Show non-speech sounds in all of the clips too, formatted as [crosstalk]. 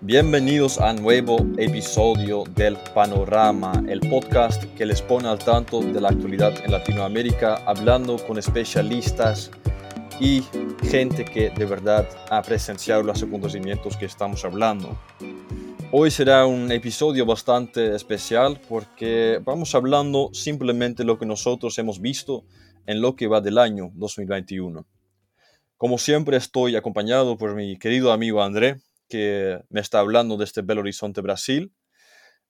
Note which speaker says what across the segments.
Speaker 1: Bienvenidos a un nuevo episodio del Panorama, el podcast que les pone al tanto de la actualidad en Latinoamérica, hablando con especialistas y gente que de verdad ha presenciado los acontecimientos que estamos hablando. Hoy será un episodio bastante especial porque vamos hablando simplemente lo que nosotros hemos visto en lo que va del año 2021. Como siempre estoy acompañado por mi querido amigo André, que me está hablando desde Belo Horizonte, Brasil.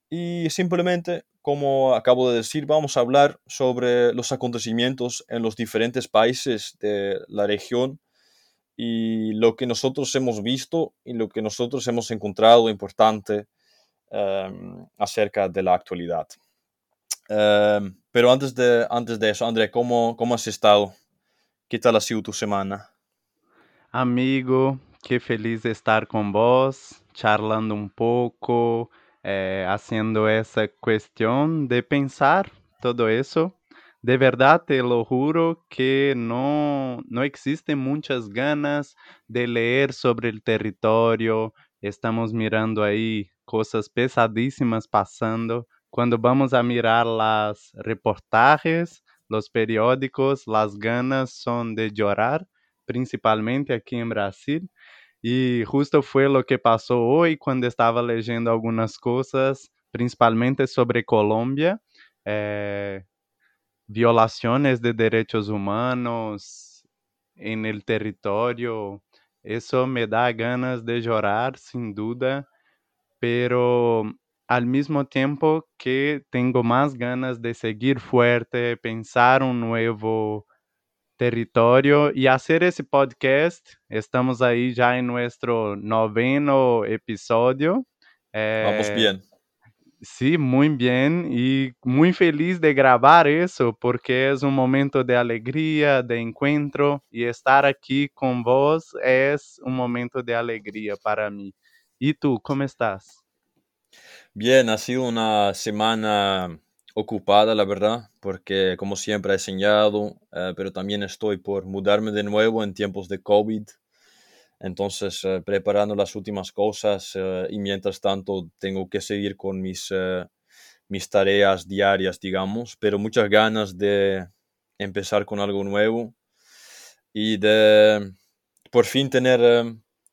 Speaker 1: Y simplemente, como acabo de decir, vamos a hablar sobre los acontecimientos en los diferentes países de la región y lo que nosotros hemos visto y lo que nosotros hemos encontrado importante em, acerca de la actualidad. Em, pero antes de, antes de eso, André, ¿cómo, ¿cómo has estado? ¿Qué tal ha sido tu semana?
Speaker 2: Amigo, que feliz de estar con vos, charlando un poco, eh, haciendo esa cuestión de pensar todo eso. De verdad te lo juro que no, no existen muchas ganas de leer sobre el territorio. Estamos mirando ahí cosas pesadísimas pasando. Cuando vamos a mirar las reportajes, los periódicos, las ganas son de llorar, principalmente aquí en Brasil. E justo foi o que passou hoje quando estava lendo algumas coisas, principalmente sobre Colômbia, eh, violações de direitos humanos em el território. Isso me dá ganas de chorar, sem dúvida, pero al mesmo tempo que tenho mais ganas de seguir fuerte, pensar um novo territorio y hacer ese podcast. Estamos ahí ya en nuestro noveno episodio.
Speaker 1: Eh, Vamos bien.
Speaker 2: Sí, muy bien y muy feliz de grabar eso porque es un momento de alegría, de encuentro y estar aquí con vos es un momento de alegría para mí. ¿Y tú, cómo estás?
Speaker 1: Bien, ha sido una semana ocupada, la verdad, porque como siempre he enseñado, eh, pero también estoy por mudarme de nuevo en tiempos de COVID. Entonces, eh, preparando las últimas cosas eh, y mientras tanto tengo que seguir con mis, mis tareas diarias, digamos, pero muchas ganas de empezar con algo nuevo y de por fin tener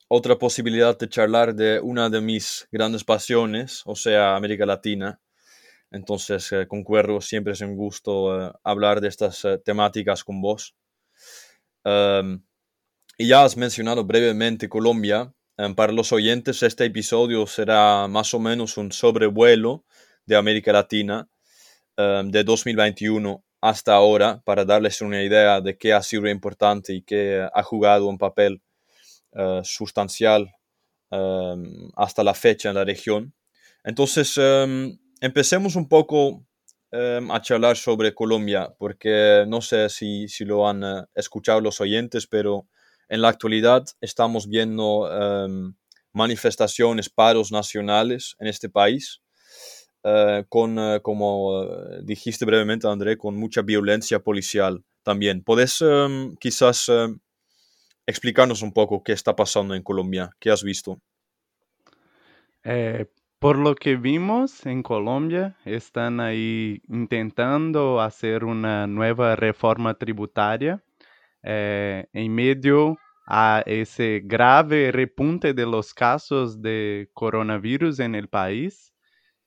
Speaker 1: otra posibilidad de charlar de una de mis grandes pasiones, o sea, América Latina entonces, eh, concuerdo, siempre es un gusto eh, hablar de estas eh, temáticas con vos. Em, y ya has mencionado brevemente Colombia. Em, para los oyentes, este episodio será más o menos un sobrevuelo de América Latina em, de 2021 hasta ahora para darles una idea de qué ha sido importante y qué ha jugado un papel sustancial hasta la fecha en la región. Entonces, empecemos un poco em, a charlar sobre Colombia, porque no sé si, lo han eh, escuchado los oyentes, pero en la actualidad estamos viendo em, manifestaciones, paros nacionales en este país, eh, con, eh, como dijiste brevemente, André, con mucha violencia policial también. ¿Puedes em, quizás explicarnos un poco qué está pasando en Colombia? ¿Qué has visto?
Speaker 2: Por lo que vimos en Colombia, están ahí intentando hacer una nueva reforma tributaria eh, en medio a ese grave repunte de los casos de coronavirus en el país.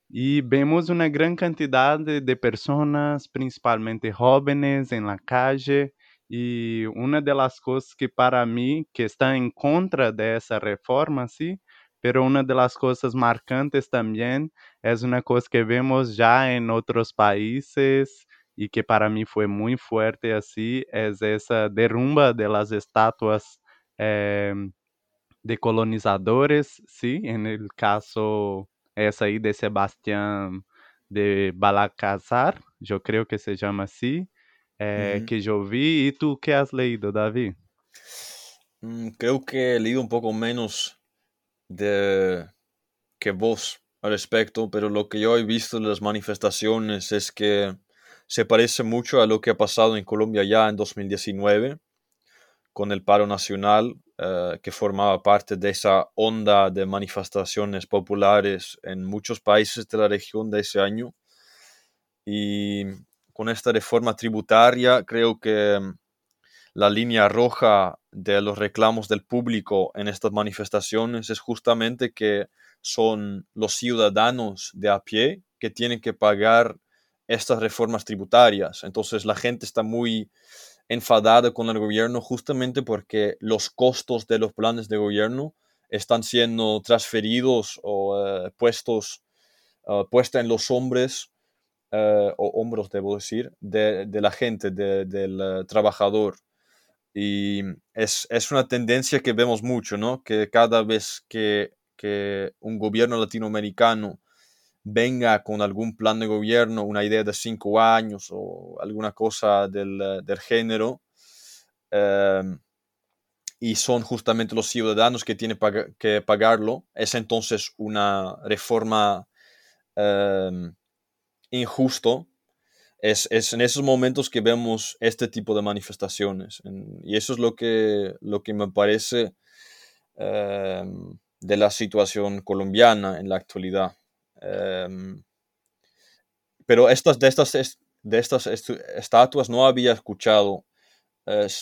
Speaker 2: Y vemos una gran cantidad de, personas, principalmente jóvenes, en la calle. Y una de las cosas que para mí, que está en contra de esa reforma, sí, pero una de las cosas marcantes también es una cosa que vemos ya en otros países y que para mí fue muy fuerte así, es esa derrumba de las estatuas eh, de colonizadores, ¿sí? En el caso es ahí de Sebastián de Balacazar, yo creo que se llama así, eh, uh -huh. que yo vi. ¿Y tú qué has leído, David?
Speaker 1: Mm, creo que he leído un poco menos de que vos al respecto, pero lo que yo he visto en las manifestaciones es que se parece mucho a lo que ha pasado en Colombia ya en 2019 con el paro nacional eh, que formaba parte de esa onda de manifestaciones populares en muchos países de la región de ese año. Y con esta reforma tributaria creo que mm, la línea roja de los reclamos del público en estas manifestaciones es justamente que son los ciudadanos de a pie que tienen que pagar estas reformas tributarias. Entonces la gente está muy enfadada con el gobierno justamente porque los costos de los planes de gobierno están siendo transferidos o eh, puestos uh, en los hombres eh, o hombros, debo decir, de, la gente, del eh, trabajador. Y es, una tendencia que vemos mucho, ¿no? Que cada vez que, que un gobierno latinoamericano venga con algún plan de gobierno, una idea de cinco años o alguna cosa del, eh, género, em, y son justamente los ciudadanos que tienen que pagarlo, es entonces una reforma em, injusto. Es, en esos momentos que vemos este tipo de manifestaciones. y eso es lo que, lo que me parece em, de la situación colombiana en la actualidad. Em, pero estas, de, estas, de estas estatuas no había escuchado.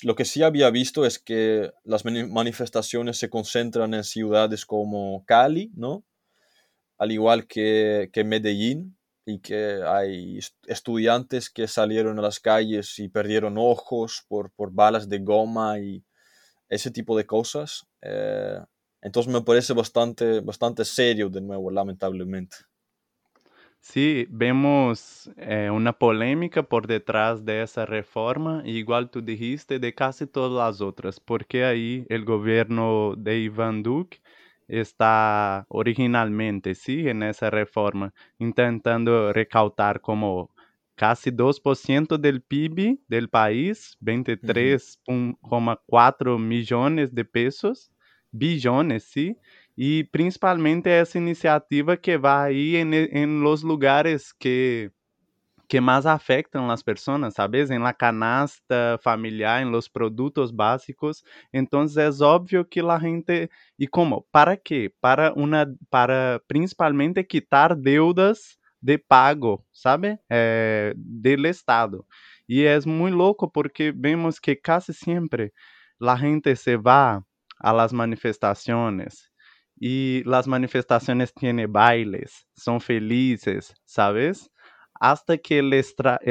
Speaker 1: lo que sí había visto es que las manifestaciones se concentran en ciudades como Cali, ¿no? Al igual que, que Medellín, y que hay estudiantes que salieron a las calles y perdieron ojos por, por balas de goma y ese tipo de cosas. Eh, entonces me parece bastante, bastante serio de nuevo, lamentablemente.
Speaker 2: Sí, vemos eh, una polémica por detrás de esa reforma, igual tú dijiste, de casi todas las otras, porque ahí el gobierno de Iván Duque está originalmente, sí, en esa reforma, intentando recautar como casi 2% del PIB del país, 23,4 millones de pesos, billones, sí, y principalmente esa iniciativa que va ahí en, en los lugares que que más afectam as pessoas, sabes? Em la canasta familiar, em los produtos básicos. Então, é óbvio que a gente e como? Para quê? Para uma para principalmente quitar deudas de pago, sabe? É, del Estado. E é muito louco porque vemos que quase sempre a gente se va a las manifestaciones e las manifestaciones tienen bailes, são felizes, ¿sabes? hasta que el, eh,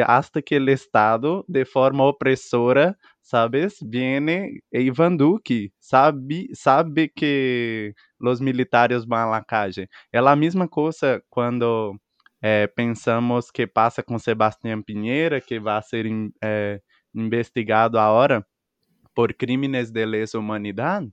Speaker 2: hasta que el Estado, de forma opresora, sabes, viene Ivan Duque, sabe, sabe que os militares vão à calle. É a mesma coisa quando é, pensamos que passa com Sebastião Pinheira, que vai ser é, investigado agora por crimes de lesa humanidade,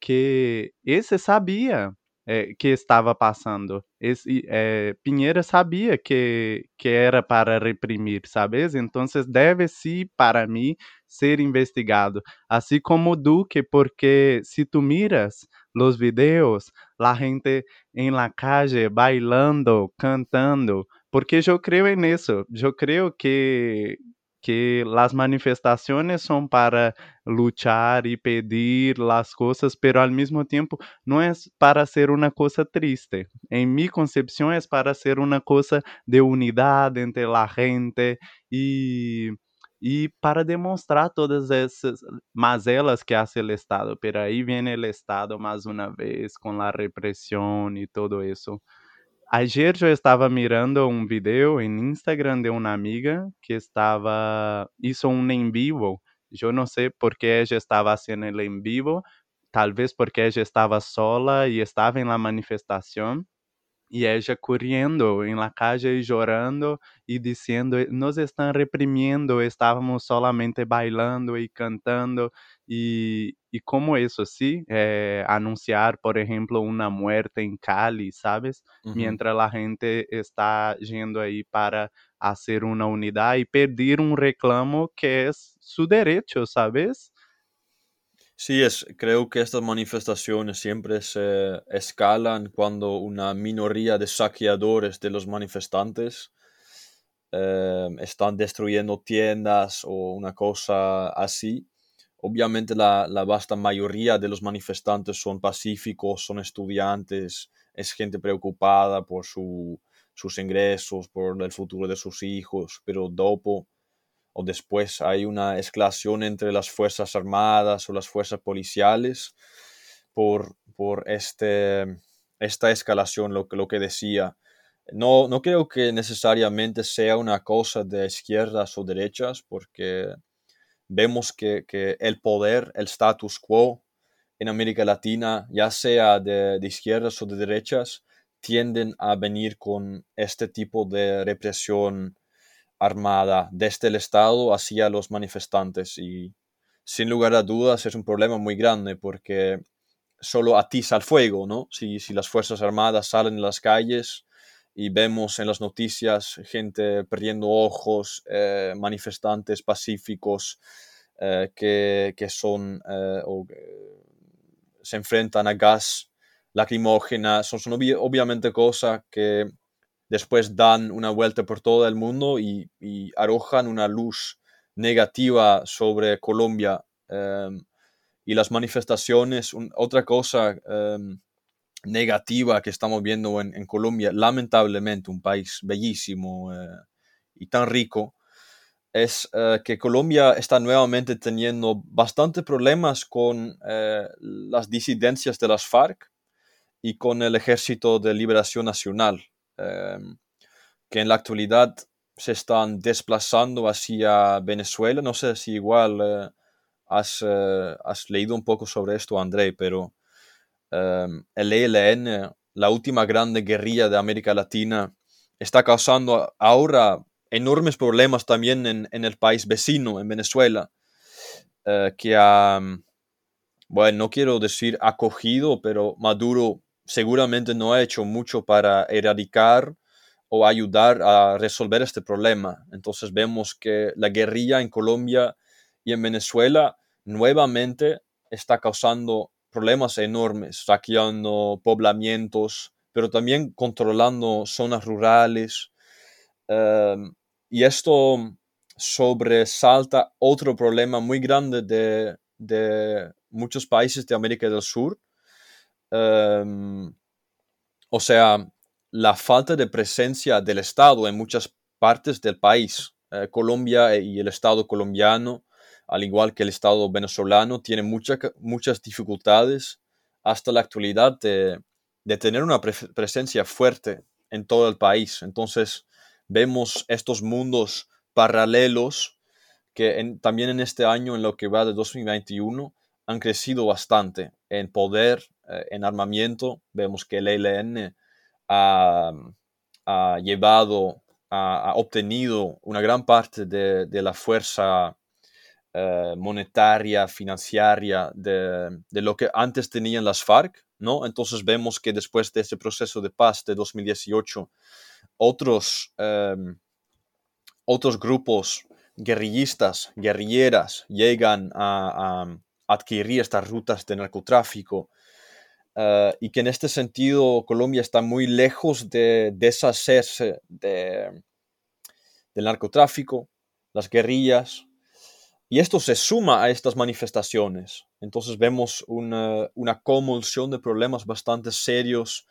Speaker 2: que esse sabia é, que estava passando. Esse, é, Pinheira sabia que, que era para reprimir, sabes? Então deve sim, para mim, ser investigado. Assim como Duque, porque se tu miras os videos, a gente em la calle bailando, cantando, porque eu creio nisso. Eu creio que que las manifestaciones son para luchar y pedir las cosas, pero al mismo tiempo no es para ser una cosa triste. En mi concepción es para ser una cosa de unidad entre la gente y, y para demostrar todas esas mazelas que hace el Estado. Pero ahí viene el Estado más una vez con la represión y todo eso. Ayer eu estava mirando um vídeo em Instagram de uma amiga que estava hizo um em vivo. Eu não sei por que ela estava fazendo el em vivo, talvez porque ela estava sola e estava em la manifestação e ella correndo em la calle e chorando e dizendo nos estão reprimiendo, estávamos solamente bailando e cantando e, e como isso sim eh, anunciar por exemplo uma muerte em Cali, sabes? Uhum. Mientras a gente está indo aí para fazer uma unidade e pedir um reclamo que é seu direito, sabes?
Speaker 1: Sí, es, creo que estas manifestaciones siempre se escalan cuando una minoría de saqueadores de los manifestantes eh, están destruyendo tiendas o una cosa así. Obviamente la, la, vasta mayoría de los manifestantes son pacíficos, son estudiantes, es gente preocupada por su, sus ingresos, por el futuro de sus hijos, pero dopo o después hay una escalación entre las Fuerzas Armadas o las Fuerzas Policiales por, por este, esta escalación, lo, lo que decía. No, no creo que necesariamente sea una cosa de izquierdas o derechas, porque vemos que, que el poder, el status quo en América Latina, ya sea de, de, izquierdas o de derechas, tienden a venir con este tipo de represión armada desde el Estado hacia los manifestantes y sin lugar a dudas es un problema muy grande porque solo atiza el fuego, ¿no? Si, si las Fuerzas Armadas salen a las calles, y vemos en las noticias gente perdiendo ojos, eh, manifestantes pacíficos eh, que, que, son eh, o se enfrentan a gas lacrimógena, son, son obviamente cosas que después dan una vuelta por todo el mundo y, arrojan una luz negativa sobre Colombia. y las manifestaciones, otra cosa negativa que estamos viendo en, en Colombia, lamentablemente un país bellísimo eh, y tan rico, es eh, que Colombia está nuevamente teniendo bastantes problemas con eh, las disidencias de las FARC y con el Ejército de Liberación Nacional, que en la actualidad se están desplazando hacia Venezuela. No sé si igual has, has leído un poco sobre esto, André, pero Em, el ELN, la última grande guerrilla de América Latina, está causando ahora enormes problemas también en, en el país vecino, en Venezuela, eh, que ha, bueno, no quiero decir acogido, pero Maduro seguramente no ha hecho mucho para erradicar o ayudar a resolver este problema. Entonces vemos que la guerrilla en Colombia y en Venezuela nuevamente está causando problemas enormes, saqueando poblamientos, pero también controlando zonas rurales. Um, y esto sobresalta otro problema muy grande de, de muchos países de América del Sur. Um, o sea, la falta de presencia del Estado en muchas partes del país. Uh, Colombia y el Estado colombiano al igual que el Estado venezolano, tiene muchas dificultades hasta la actualidad de, tener una presencia fuerte en todo el país. Entonces vemos estos mundos paralelos que también en este año, en lo que va de 2021, han crecido bastante en poder, eh, en armamiento. Vemos que el ELN ha, llevado, ha, obtenido una gran parte de, de la fuerza eh, monetaria, financiaria de, de, lo que antes tenían las FARC, ¿no? Entonces vemos que después de ese proceso de paz de 2018, otros, em, otros grupos guerrillistas, guerrilleras, llegan a, adquirir estas rutas de narcotráfico. Uh, y que en este sentido Colombia está muy lejos de deshacerse de, del narcotráfico, las guerrillas, y esto se suma a estas manifestaciones. Entonces vemos una, una, convulsión de problemas bastante serios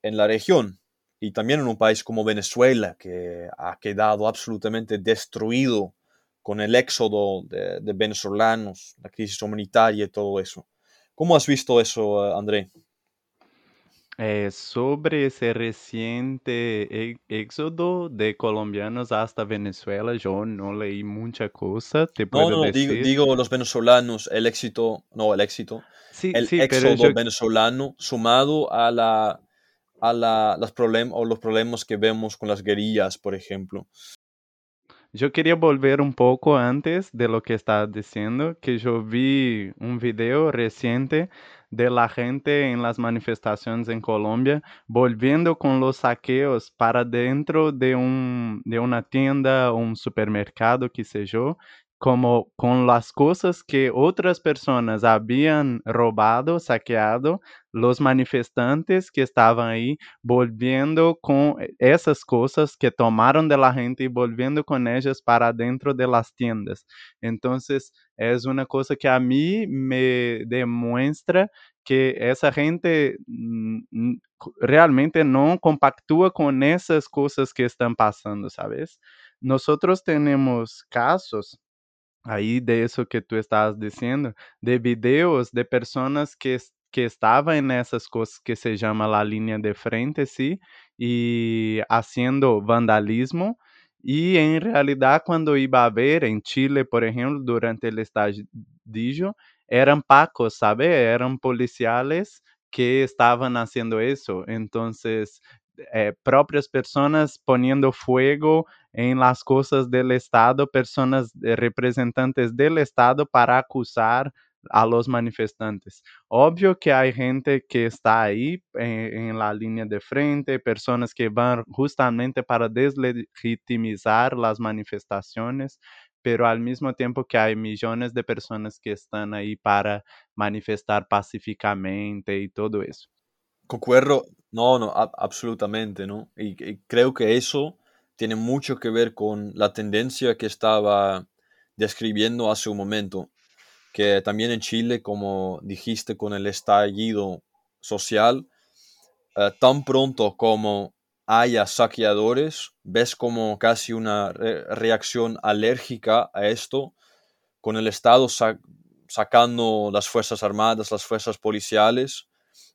Speaker 1: en la región y también en un país como Venezuela, que ha quedado absolutamente destruido con el éxodo de, de venezolanos, la crisis humanitaria y todo eso. ¿Cómo has visto eso, eh, André?
Speaker 2: Eh, sobre ese reciente éxodo de colombianos hasta Venezuela, yo no leí mucha cosa, te puedo
Speaker 1: no, no,
Speaker 2: decir.
Speaker 1: Digo, digo, los venezolanos, el éxito, no, el éxito,
Speaker 2: sí,
Speaker 1: el
Speaker 2: sí,
Speaker 1: éxodo
Speaker 2: yo...
Speaker 1: venezolano sumado a, la, a la, los, problem o los problemas que vemos con las guerrillas, por ejemplo.
Speaker 2: Yo quería volver un poco antes de lo que estás diciendo, que yo vi un video reciente de la gente en las manifestaciones en Colombia volviendo con los saqueos para dentro de, un, de una tienda un supermercado, sé yo, como con las cosas que otras personas habían robado, saqueado, los manifestantes que estaban ahí volviendo con esas cosas que tomaron de la gente y volviendo con ellas para dentro de las tiendas. Entonces, es una cosa que a mí me demuestra que essa gente realmente não compactúa com essas coisas que estão passando, sabes? Nosotros temos casos aí de isso que tu estás dizendo, de videos de pessoas que que estavam nessas coisas que se chama a linha de frente, sim, e haciendo vandalismo. E em realidade, quando iba a ver em Chile, por exemplo, durante o estágio eran pacos, ¿sabe? Eran policiales que estaban haciendo eso. Entonces, eh, propias personas poniendo fuego en las cosas del Estado, personas eh, representantes del Estado para acusar a los manifestantes. Obvio que hay gente que está ahí en, en, la línea de frente, personas que van justamente para deslegitimizar las manifestaciones, pero al mismo tiempo que hay millones de personas que están ahí para manifestar pacíficamente y todo eso.
Speaker 1: Concuerdo, no, no, absolutamente, ¿no? Y, creo que eso tiene mucho que ver con la tendencia que estaba describiendo hace un momento, que también en Chile, como dijiste, con el estallido social, eh, tan pronto como haya saqueadores, ves como casi una reacción alérgica a esto, con el Estado sacando las Fuerzas Armadas, las Fuerzas Policiales,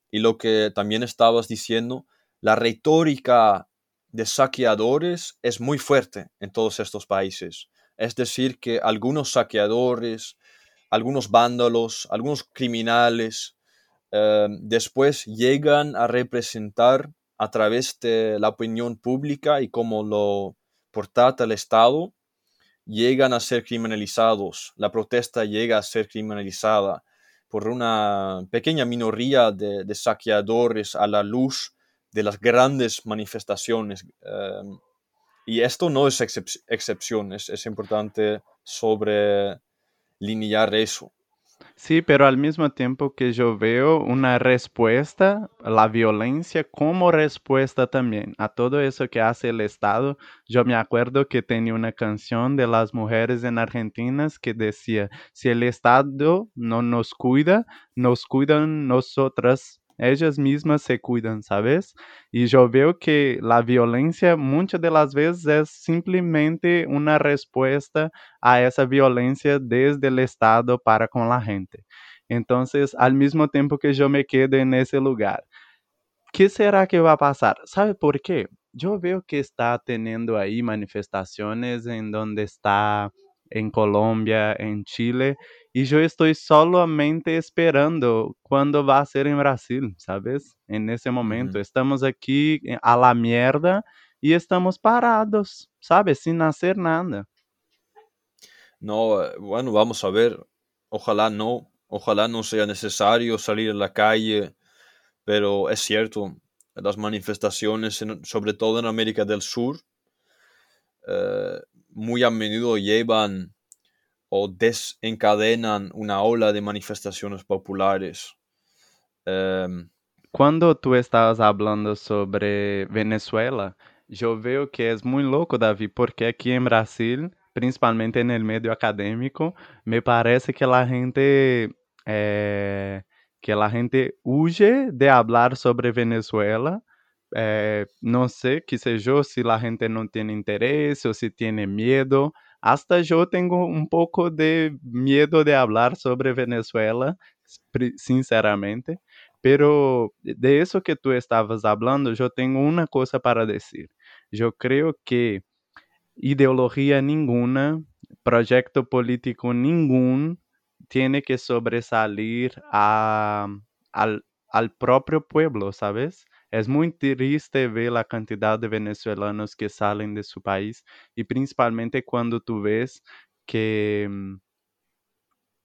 Speaker 1: y lo que también estabas diciendo, la retórica de saqueadores es muy fuerte en todos estos países. Es decir, que algunos saqueadores, algunos vándalos, algunos criminales, eh, después llegan a representar a través de la opinión pública y cómo lo porta el Estado, llegan a ser criminalizados. La protesta llega a ser criminalizada por una pequeña minoría de, saqueadores a la luz de las grandes manifestaciones. Em, y esto no es excepción, es, importante sobrelinear eso.
Speaker 2: Sí, pero al mismo tiempo que yo veo una respuesta, la violencia como respuesta también a todo eso que hace el Estado. Yo me acuerdo que tenía una canción de las mujeres en Argentina que decía, si el Estado no nos cuida, nos cuidan nosotras ellas mismas se cuidan, ¿sabes? Y yo veo que la violencia muchas de las veces es simplemente una respuesta a esa violencia desde el Estado para con la gente. Entonces, al mismo tiempo que yo me quedo en ese lugar, ¿qué será que va a pasar? ¿Sabe por qué? Yo veo que está teniendo ahí manifestaciones en donde está en Colombia, en Chile, y yo estoy solamente esperando cuando va a ser en Brasil, ¿sabes? En ese momento. Estamos aquí eh, a la mierda y estamos parados, ¿sabes? Sin hacer nada.
Speaker 1: No, eh, bueno, vamos a ver. Ojalá no, ojalá no sea necesario salir a la calle, pero es cierto, las manifestaciones, sobre todo en América del Sur, eh, muy a menudo llevan o desencadenan una ola de manifestaciones populares.
Speaker 2: Um, Quando tu estavas falando sobre Venezuela, eu vejo que é muito louco, Davi, porque aqui em Brasil, principalmente no meio acadêmico, me parece que a gente eh, que a gente huye de falar sobre Venezuela. Eh, não sei que seja se a gente não tem interesse ou se tem medo hasta yo tengo un poco de miedo de hablar sobre Venezuela, sinceramente, pero de eso que tú estabas hablando, yo tengo una cosa para decir. Yo creo que ideología ninguna, proyecto político ningún tiene que sobresalir a, al, al propio pueblo, ¿sabes? É muito triste ver a quantidade de venezuelanos que saem de seu país e principalmente quando tu vês que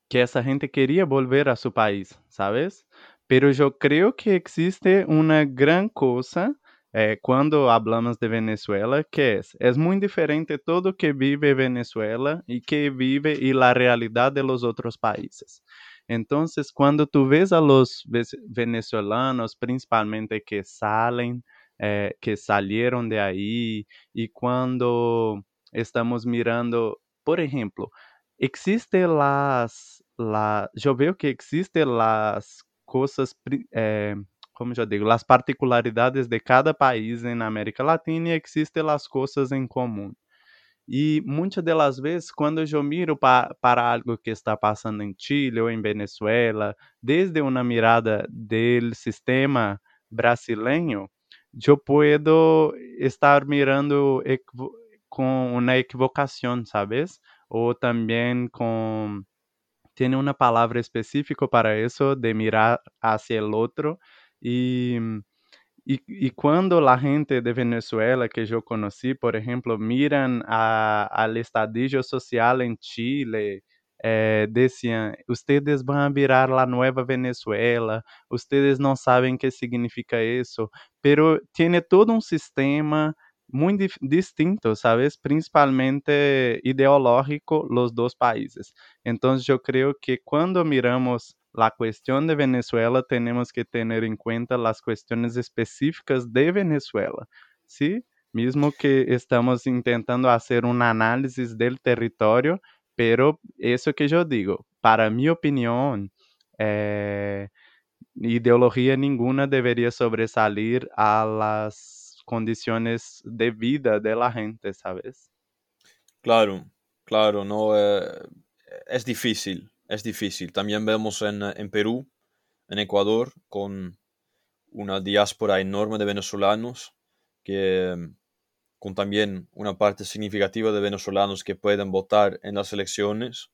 Speaker 2: que essa gente queria volver a seu país, ¿sabes? Pero eu creio que existe uma gran coisa eh, quando hablamos de Venezuela, que é? É muito diferente todo que vive Venezuela e que vive e a realidade de los outros países. Então, quando tu ves a los venezolanos, principalmente que salen, eh, que salieron de aí, e quando estamos mirando, por exemplo, existe las, la, eu vejo que existe las coisas eh, como já digo, as particularidades de cada país na América Latina e existem as coisas em comum. E muitas das vezes, quando eu miro pa, para algo que está passando em Chile ou em Venezuela, desde uma mirada do sistema brasileiro, eu posso estar mirando com uma equivocação, sabes? Ou também com tem uma palavra específica para isso, de mirar hacia o outro e, e, e, quando a gente de Venezuela que eu conheci, por exemplo, miram a, al estadio social em Chile, eh, decían, ustedes van a virar la nueva Venezuela, ustedes não sabem o que significa isso, pero tiene todo um sistema muito distinto, sabes? Principalmente ideológico, los dos países. Então, eu creio que quando miramos la cuestión de Venezuela, tenemos que tener en cuenta las cuestiones específicas de Venezuela, ¿sí? Mismo que estamos intentando hacer un análisis del territorio, pero eso que yo digo, para mi opinión, eh, ideología ninguna debería sobresalir a las condiciones de vida de la gente, ¿sabes?
Speaker 1: Claro, claro, no eh, es difícil, es difícil. También vemos en, en, Perú, en Ecuador, con una diáspora enorme de venezolanos, que, con también una parte significativa de venezolanos que pueden votar en las elecciones.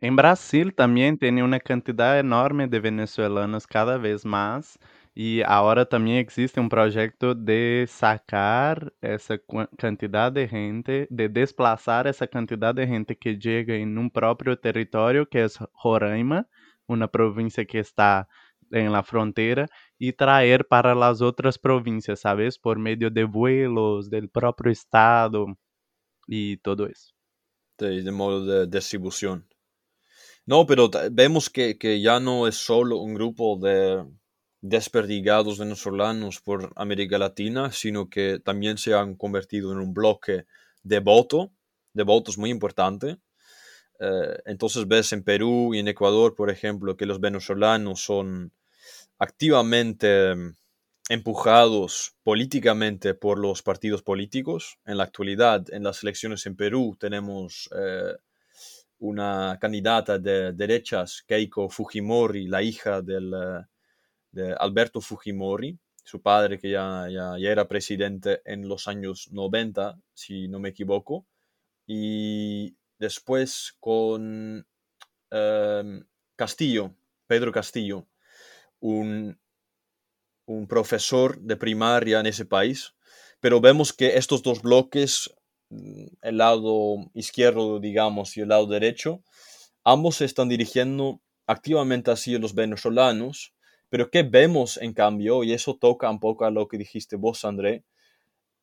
Speaker 2: En Brasil también tiene una cantidad enorme de venezolanos cada vez más e agora também existe um projeto de sacar essa quantidade de gente, de desplaçar essa quantidade de gente que chega em um próprio território, que é Roraima, uma província que está em la fronteira, e trazer para as outras províncias, sabes? Por meio de vuelos do próprio estado e todo isso.
Speaker 1: De, de modo de distribuição. No, pero vemos que, que ya no es solo un grupo de desperdigados venezolanos por América Latina, sino que también se han convertido en un bloque de voto, de votos muy importante. Eh, entonces ves en Perú y en Ecuador, por ejemplo, que los venezolanos son activamente mm, empujados políticamente por los partidos políticos. En la actualidad, en las elecciones en Perú, tenemos eh, una candidata de derechas, Keiko Fujimori, la hija del, eh, de Alberto Fujimori, su padre que ya, ya, era presidente en los años 90, si no me equivoco, y después con em, Castillo, Pedro Castillo, un, un profesor de primaria en ese país, pero vemos que estos dos bloques, mm, el lado izquierdo, digamos, y el lado derecho, ambos se están dirigiendo activamente hacia los venezolanos, pero ¿qué vemos en cambio? Y eso toca un poco a lo que dijiste vos, André.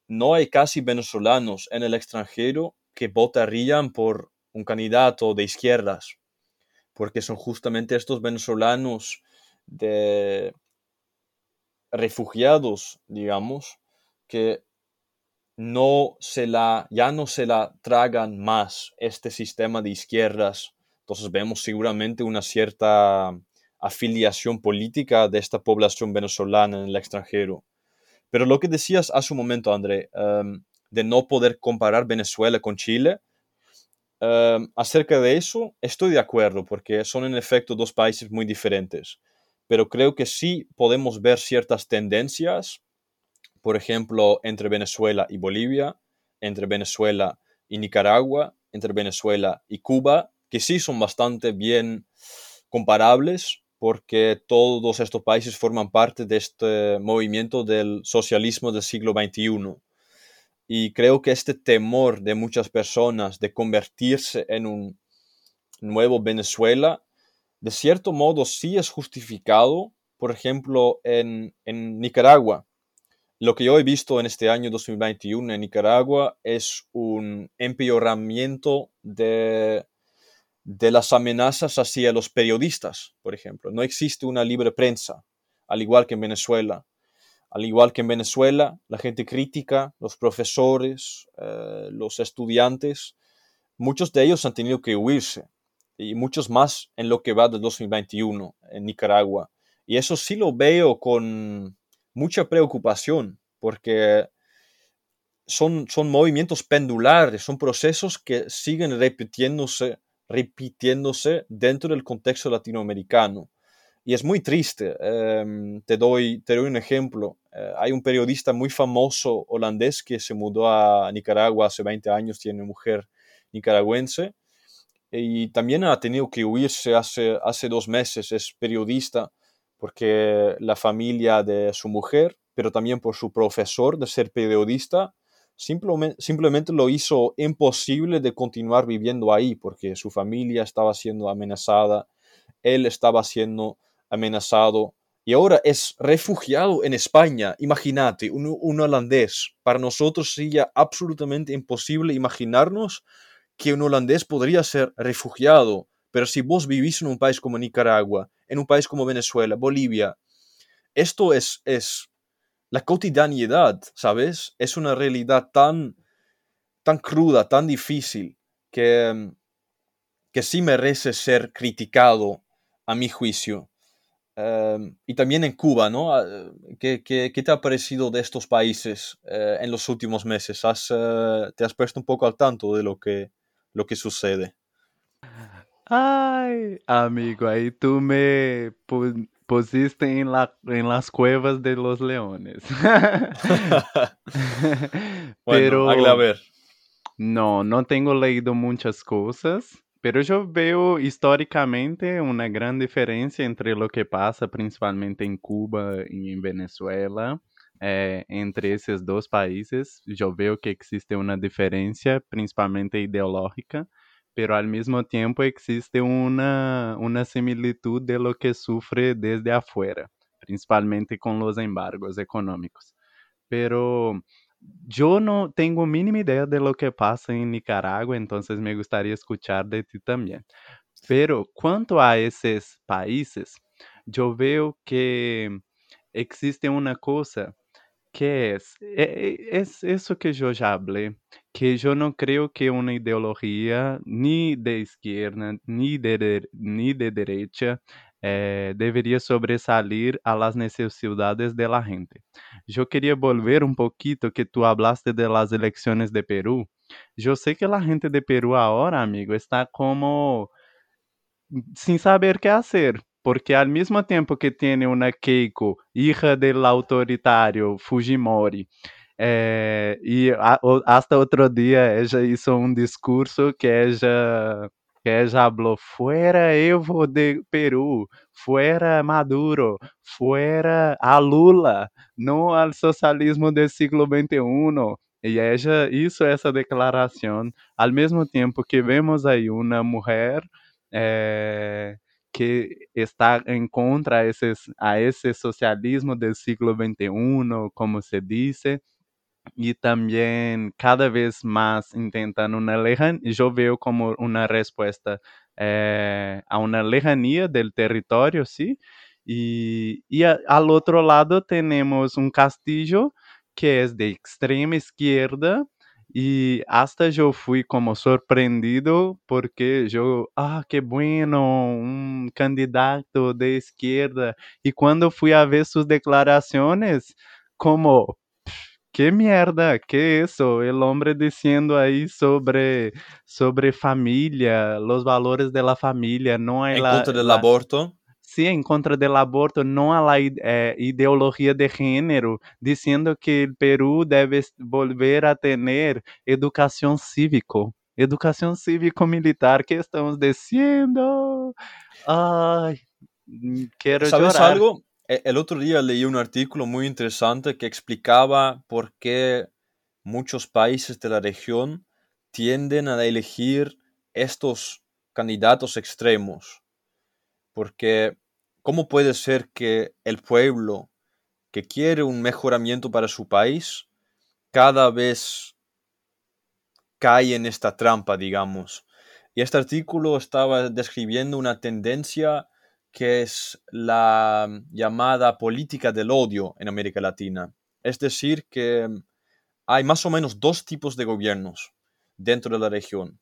Speaker 1: No hay casi venezolanos en el extranjero que votarían por un candidato de izquierdas, porque son justamente estos venezolanos de refugiados, digamos, que no se la, ya no se la tragan más este sistema de izquierdas. Entonces vemos seguramente una cierta afiliación política de esta población venezolana en el extranjero. Pero lo que decías hace un momento, André, em, de no poder comparar Venezuela con Chile, em, acerca de eso estoy de acuerdo, porque son en efecto dos países muy diferentes. Pero creo que sí podemos ver ciertas tendencias, por ejemplo, entre Venezuela y Bolivia, entre Venezuela y Nicaragua, entre Venezuela y Cuba, que sí son bastante bien comparables porque todos estos países forman parte de este movimiento del socialismo del siglo XXI. Y creo que este temor de muchas personas de convertirse en un nuevo Venezuela, de cierto modo sí es justificado, por ejemplo, en, Nicaragua, lo que yo he visto en este año 2021 en Nicaragua es un empeoramiento de, de las amenazas hacia los periodistas, por ejemplo. No existe una libre prensa, al igual que en Venezuela. Al igual que en Venezuela, la gente crítica, los profesores, eh, los estudiantes, muchos de ellos han tenido que huirse y muchos más en lo que va del 2021 en Nicaragua. Y eso sí lo veo con mucha preocupación porque son, son movimientos pendulares, son procesos que siguen repitiéndose, repitiéndose dentro del contexto latinoamericano. Y es muy triste. Em, te, doy, te doy un ejemplo. Eh, hay un periodista muy famoso holandés que se mudó a Nicaragua hace 20 años, tiene mujer nicaragüense y también ha tenido que huirse hace, hace dos meses. Es periodista porque la familia de su mujer, pero también por su profesor de ser periodista, simplemente, simplemente lo hizo imposible de continuar viviendo ahí porque su familia estaba siendo amenazada, él estaba siendo amenazado y ahora es refugiado en España. Imagínate, un, un holandés. Para nosotros sería absolutamente imposible imaginarnos que un holandés podría ser refugiado. Pero si vos vivís en un país como Nicaragua, en un país como Venezuela, Bolivia, esto es, es la cotidianidad, ¿sabes? Es una realidad tan, tan cruda, tan difícil, que, que sí merece ser criticado a mi juicio. Em, y también en Cuba, ¿no? Ah, ¿Qué, qué, qué te ha parecido de estos países eh, en los últimos meses? ¿Has, eh, ¿Te has puesto un poco al tanto de lo que, lo que sucede?
Speaker 2: Ay, amigo, ahí tú me pusiste en, la, en las cuevas de los leones. [laughs]
Speaker 1: Pero, a ver.
Speaker 2: No, no tengo leído muchas cosas. Pero yo veo históricamente una gran diferencia entre lo que pasa principalmente en Cuba y en Venezuela. Eh, entre esses dois países. Eu vejo que existe uma diferença, principalmente ideológica, pero al mesmo tempo existe uma, uma similitud de lo que sufre desde afuera, principalmente com os embargos econômicos. Pero eu não tenho a mínima ideia de lo que passa em Nicarágua, então me gostaria de escuchar de ti também. Pero quanto a esses países, eu vejo que existe uma coisa que es, es eso que yo ya hablé, que yo no creo que una ideología ni de izquierda ni de, ni de derecha eh, debería sobresalir a las necesidades de la gente. Yo quería volver un poquito que tú hablaste de las elecciones de Perú. Yo sé que la gente de Perú ahora, amigo, está como sin saber qué hacer, porque al mismo tiempo que tiene una Keiko, hija del autoritario Fujimori, eh, y a, o, hasta otro día ella hizo un discurso que ella, que ella habló, fuera Evo de Perú, fuera Maduro, fuera a Lula, no al socialismo del siglo XXI. E ella hizo essa declaração, ao mesmo tempo que vemos aí uma mulher eh, que está en contra a ese, socialismo del siglo XXI, como se dice, y también cada vez más intentan una lejanía, yo veo como una respuesta eh, a una lejanía del territorio, ¿sí? Y, al otro lado tenemos un castillo que es de extrema izquierda, y hasta yo fui como sorprendido porque yo, ah, qué bueno, un candidato de izquierda. Y cuando fui a ver sus declaraciones, como, qué mierda, qué eso, el hombre diciendo ahí sobre, sobre familia, los valores de la familia, no hay
Speaker 1: en
Speaker 2: la,
Speaker 1: contra del
Speaker 2: la,
Speaker 1: aborto.
Speaker 2: En contra del aborto, no a la eh, ideología de género, diciendo que el Perú debe volver a tener educación cívico, educación cívico-militar. ¿Qué estamos diciendo? Ay, quiero
Speaker 1: ¿Sabes
Speaker 2: llorar.
Speaker 1: algo? E, El otro día leí un artículo muy interesante que explicaba por qué muchos países de la región tienden a elegir estos candidatos extremos porque ¿cómo puede ser que el pueblo que quiere un mejoramiento para su país, cada vez cae en esta trampa, digamos. Y este artículo estaba describiendo una tendencia que es la llamada política del odio en América Latina. Es decir, que hay más o menos dos tipos de gobiernos dentro de la región.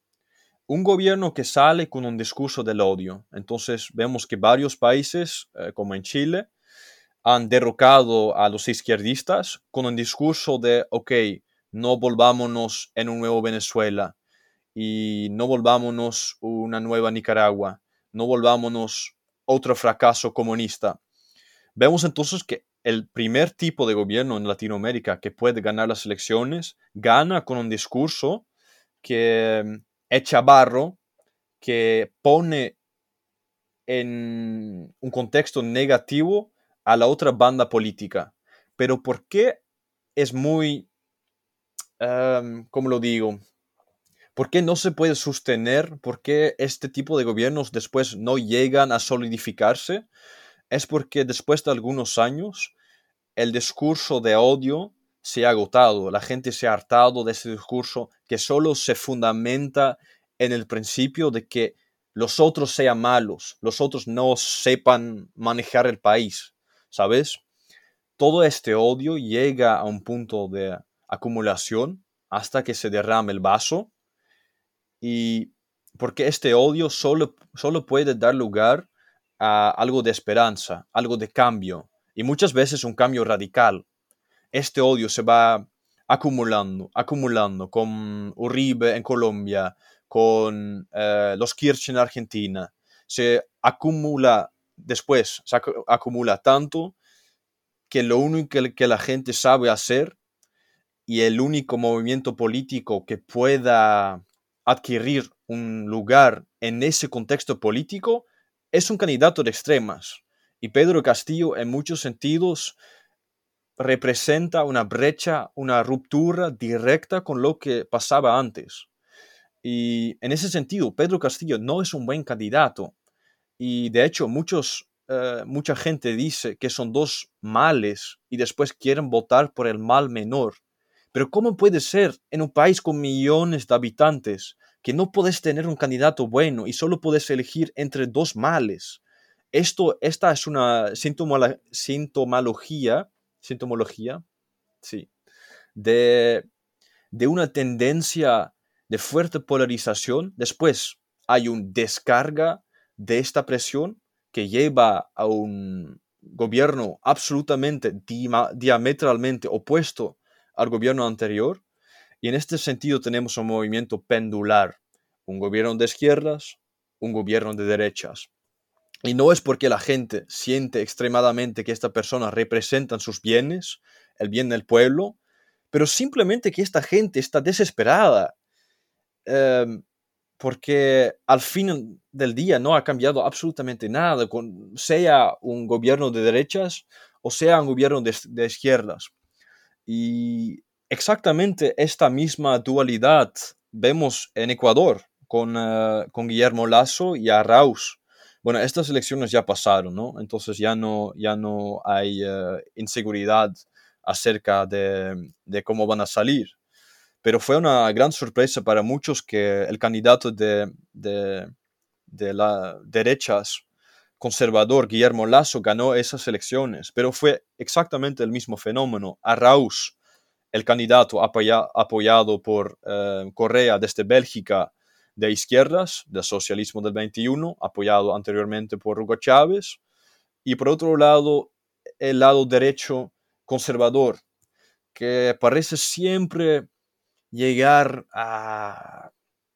Speaker 1: Un gobierno que sale con un discurso del odio. Entonces vemos que varios países, eh, como en Chile, han derrocado a los izquierdistas con un discurso de, ok, no volvámonos en un nuevo Venezuela y no volvámonos una nueva Nicaragua, no volvámonos otro fracaso comunista. Vemos entonces que el primer tipo de gobierno en Latinoamérica que puede ganar las elecciones gana con un discurso que mm, echa barro, que pone en un contexto negativo a la otra banda política. Pero ¿por qué es muy, um, ¿cómo lo digo? ¿Por qué no se puede sostener? ¿Por qué este tipo de gobiernos después no llegan a solidificarse? Es porque después de algunos años el discurso de odio se ha agotado, la gente se ha hartado de ese discurso que solo se fundamenta en el principio de que los otros sean malos, los otros no sepan manejar el país, ¿sabes? Todo este odio llega a un punto de acumulación hasta que se derrame el vaso y porque este odio solo, solo puede dar lugar a algo de esperanza, algo de cambio, y muchas veces un cambio radical. Este odio se va acumulando, acumulando con Uribe en Colombia, con eh, los Kirch en Argentina. Se acumula después, se acumula tanto que lo único que la gente sabe hacer y el único movimiento político que pueda adquirir un lugar en ese contexto político es un candidato de extremas. Y Pedro Castillo en muchos sentidos representa una brecha, una ruptura directa con lo que pasaba antes. Y en ese sentido, Pedro Castillo no es un buen candidato. Y de hecho, muchos, eh, mucha gente dice que son dos males y después quieren votar por el mal menor. Pero ¿cómo puede ser en un país con millones de habitantes que no puedes tener un candidato bueno y solo puedes elegir entre dos males? Esto, esta es una sintomología, sintomología, sí, de, de una tendencia de fuerte polarización. Después hay un descarga de esta presión que lleva a un gobierno absolutamente diametralmente opuesto al gobierno anterior. Y en este sentido tenemos un movimiento pendular, un gobierno de izquierdas, un gobierno de derechas. Y no es porque la gente siente extremadamente que esta persona representa sus bienes, el bien del pueblo, pero simplemente que esta gente está desesperada. Em, porque al fin del día no ha cambiado absolutamente nada, sea un gobierno de derechas o sea un gobierno de izquierdas. Y exactamente esta misma dualidad vemos en Ecuador con, eh, con Guillermo Lazo y Arauz. Bueno, estas elecciones ya pasaron, ¿no? Entonces ya no, ya no hay eh, inseguridad acerca de, de, cómo van a salir. Pero fue una gran sorpresa para muchos que el candidato de, de, de las derechas conservador Guillermo Lasso ganó esas elecciones, pero fue exactamente el mismo fenómeno. Arauz, el candidato apoyado por eh, Correa desde Bélgica de izquierdas, del socialismo del 21, apoyado anteriormente por Hugo Chávez, y por otro lado, el lado derecho conservador, que parece siempre llegar a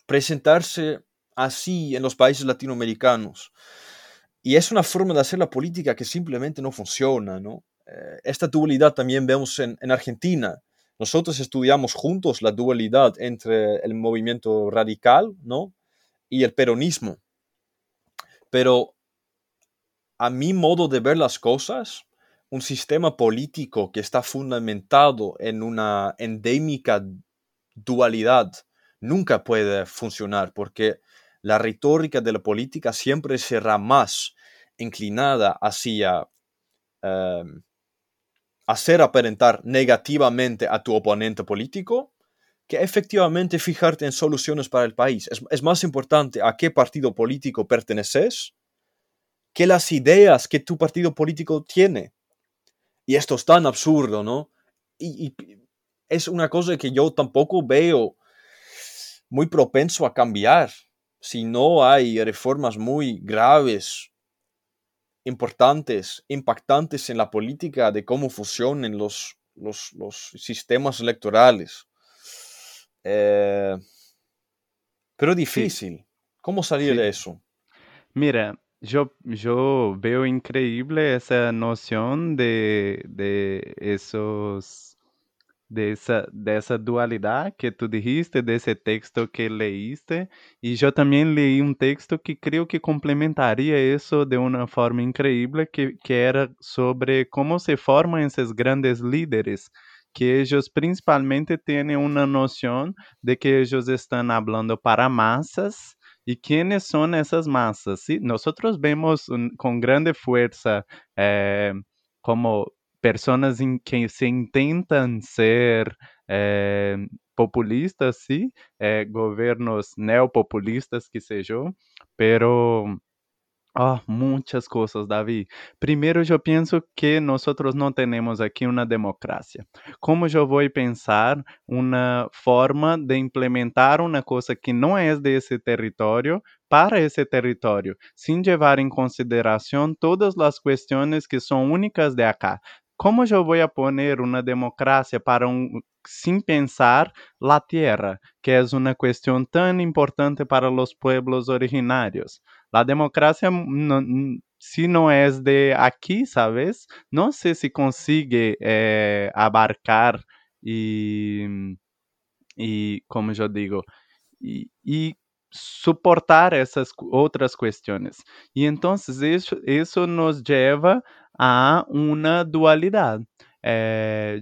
Speaker 1: presentarse así en los países latinoamericanos. Y es una forma de hacer la política que simplemente no funciona, ¿no? Eh, esta dualidad también vemos en, en, Argentina. Nosotros estudiamos juntos la dualidad entre el movimiento radical, ¿no? Y el peronismo. Pero a mi modo de ver las cosas, un sistema político que está fundamentado en una endémica dualidad nunca puede funcionar porque la retórica de la política siempre será más inclinada hacia, em, hacer aparentar negativamente a tu oponente político que efectivamente fijarte en soluciones para el país. Es, más importante a qué partido político perteneces que las ideas que tu partido político tiene. Y esto es tan absurdo, ¿no? Y, es una cosa que yo tampoco veo muy propenso a cambiar si no hay reformas muy graves, importantes, impactantes en la política de cómo funcionan los, los, sistemas electorales. Eh, pero difícil. ¿Cómo salir de eso?
Speaker 2: Mira, yo, yo veo increíble esa noción de, de esos de esa, de esa dualidad que tú dijiste, de ese texto que leíste. Y yo también leí un texto que creo que complementaría eso de una forma increíble, que, que era sobre cómo se forman esos grandes líderes que ellos principalmente tienen una noción de que ellos están hablando para masas y quiénes son esas masas. ¿sí? Nosotros vemos un, con grande fuerza eh, como personas em que se intentam ser é, populistas, sim, é, governos neopopulistas que sejam, pero Oh, muchas cosas, David. Primero, yo pienso que nosotros no tenemos aquí una democracia. ¿Cómo yo voy a pensar una forma de implementar una cosa que no es de ese territorio para ese territorio, sin llevar en consideración todas las cuestiones que son únicas de acá? ¿Cómo yo voy a poner democracia para un, pensar la tierra, que es una cuestión tan importante para los pueblos originarios? La democracia, si no es de aquí, ¿sabes? No sé si consigue eh, abarcar y, y, como yo digo, suportar essas outras questões. E então isso, isso nos leva a uma dualidade. É,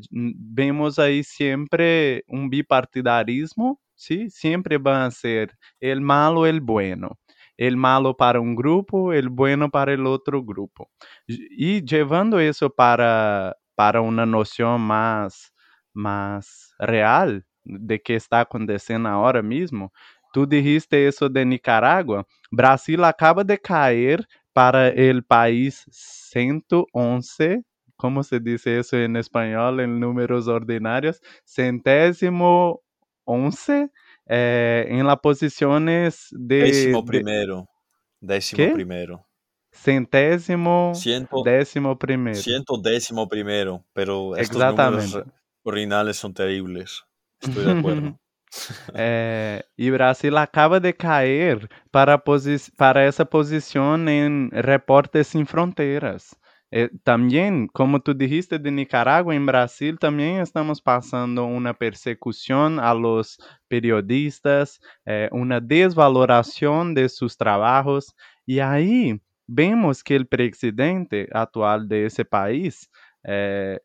Speaker 2: vemos aí sempre um bipartidarismo, ¿sí? sempre vai ser el malo, el bueno. El malo para um grupo, el bueno para el outro grupo. E levando isso para, para uma noção mais, mais real de que está acontecendo agora mesmo, Tu dijiste eso de Nicaragua. Brasil acaba de caer para el país 111. ¿Cómo se dice eso en español en números ordinarios? Centésimo once eh, en las posiciones de...
Speaker 1: Décimo primero. Décimo
Speaker 2: ¿Qué?
Speaker 1: primero.
Speaker 2: Centésimo
Speaker 1: Ciento,
Speaker 2: décimo primero.
Speaker 1: Ciento décimo primero, pero estos números ordinales son terribles. Estoy de [laughs] acuerdo. [laughs]
Speaker 2: É, e Brasil acaba de cair para, para essa posição em Repórteres Sem Fronteiras. Eh, também, como tu dijiste de Nicarágua, em Brasil também estamos passando uma persecução a los periodistas, eh, uma desvaloração de seus trabalhos. E aí vemos que o presidente atual desse país, eh,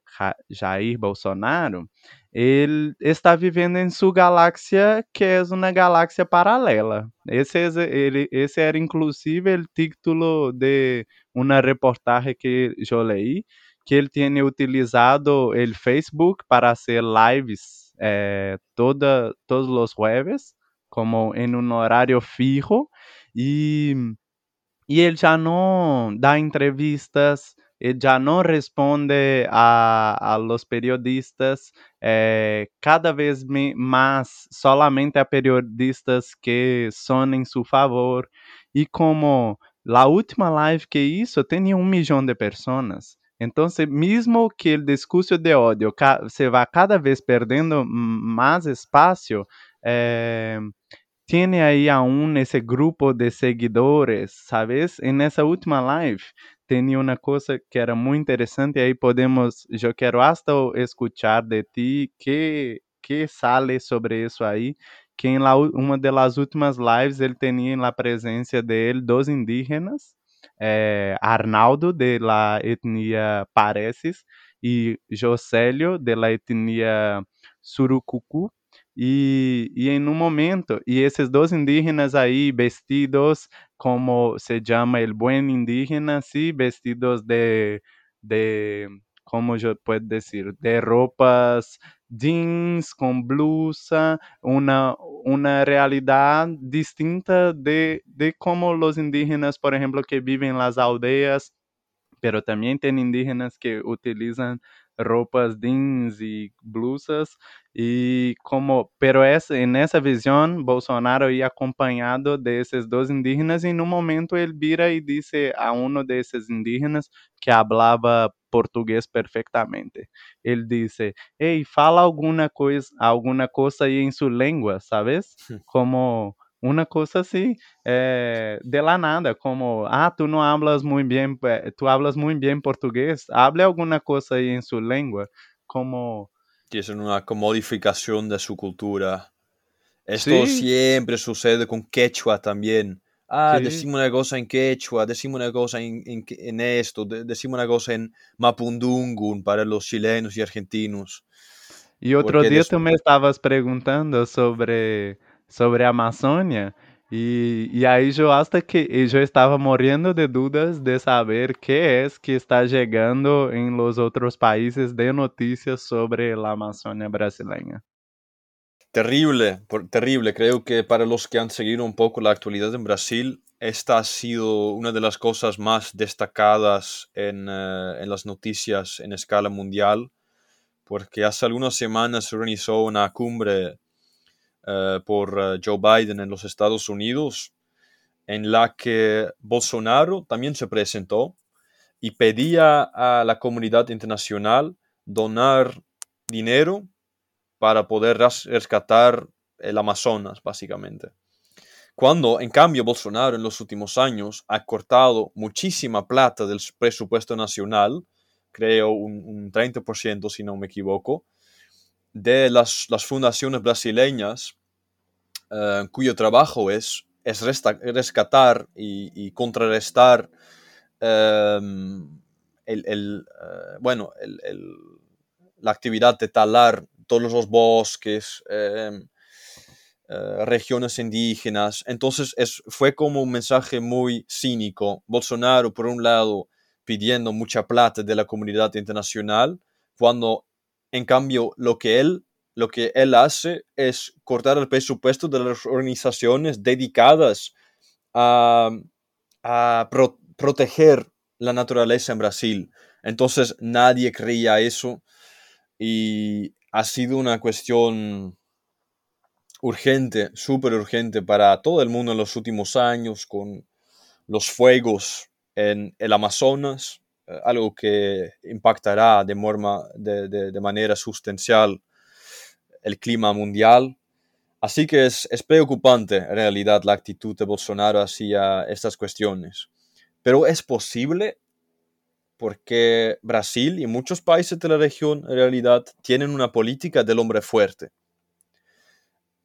Speaker 2: Jair Bolsonaro, ele está vivendo em sua galáxia, que é uma galáxia paralela. Esse, ele, esse era inclusive o título de uma reportagem que eu li, que ele tinha utilizado o Facebook para fazer lives eh, toda, todos os jueves, como em um horário fijo, e, e ele já não dá entrevistas, já não responde a, a los periodistas, eh, cada vez mais solamente a periodistas que são em seu favor. E como a última live que hizo tinha um milhão de pessoas, então, mesmo que o discurso de ódio se vá cada vez perdendo mais espaço, eh, tem aí aún esse grupo de seguidores, sabes? E nessa última live, tinha uma coisa que era muito interessante, e aí podemos, eu quero hasta escuchar de ti que que sale sobre isso aí, que em la, uma das últimas lives ele tinha a presença dele dos indígenas, eh, Arnaldo de la etnia Parecis e Josélio de la etnia Surucucu, e, e em um momento, e esses dois indígenas aí vestidos como se chama el buen indígena, sí, vestidos de, de como yo puedo decir, de ropas jeans con blusa, una, una realidad distinta de, de cómo los indígenas, por ejemplo, que viven en las aldeas, pero también tienen indígenas que utilizan ropas jeans y blusas y como, pero es, en esa visión Bolsonaro ia acompanhado desses dois indígenas e em um momento ele vira e disse a um desses indígenas que falava português perfeitamente. Ele disse: "Ei, fala alguma coisa, alguma coisa aí em sua língua, sabes? Como uma coisa assim, eh, de la nada, como, ah, tu não hablas muito bem, tu hablas muito bem português, hable alguma coisa aí em sua língua, como...
Speaker 1: Que es una comodificación de su cultura. Esto
Speaker 2: Sí,
Speaker 1: siempre sucede con quechua también. Ah,
Speaker 2: sí.
Speaker 1: decimos una cosa en quechua, decimos una cosa en, en, en esto, de- decimos una cosa en mapundungun para los chilenos y argentinos. Porque
Speaker 2: dia
Speaker 1: des-
Speaker 2: tu me estavas perguntando sobre, sobre a Amazônia, e, e aí eu acho que eu estava morrendo de dúvidas de saber que é que está chegando em los outros países de notícias sobre a Amazônia brasileira.
Speaker 1: Terrible, terrible. Creo que para los que han seguido un poco la actualidad en Brasil, esta ha sido una de las cosas más destacadas en, eh, en las noticias en escala mundial, porque hace algunas semanas se organizó una cumbre eh, por eh, Joe Biden en los Estados Unidos, en la que Bolsonaro también se presentó y pedía a la comunidad internacional donar dinero para poder rescatar el Amazonas, básicamente. Cuando, en cambio, Bolsonaro en los últimos años ha cortado muchísima plata del presupuesto nacional, creo un, un 30% si no me equivoco, de las, las fundaciones brasileñas eh, cuyo trabajo es, es rescatar y, contrarrestar eh, el, el, eh, bueno, el, el- la actividad de talar todos los bosques, eh, eh, regiones indígenas. Entonces es, fue como un mensaje muy cínico. Bolsonaro, por un lado, pidiendo mucha plata de la comunidad internacional, cuando en cambio lo que él, lo que él hace es cortar el presupuesto de las organizaciones dedicadas a, a pro- proteger la naturaleza en Brasil. Entonces nadie creía eso y ha sido una cuestión urgente, súper urgente para todo el mundo en los últimos años con los fuegos en el Amazonas, algo que impactará de, de- de- de manera sustancial el clima mundial. Así que es, es preocupante en realidad la actitud de Bolsonaro hacia estas cuestiones. Pero es posible porque Brasil y muchos países de la región en realidad tienen una política del hombre fuerte.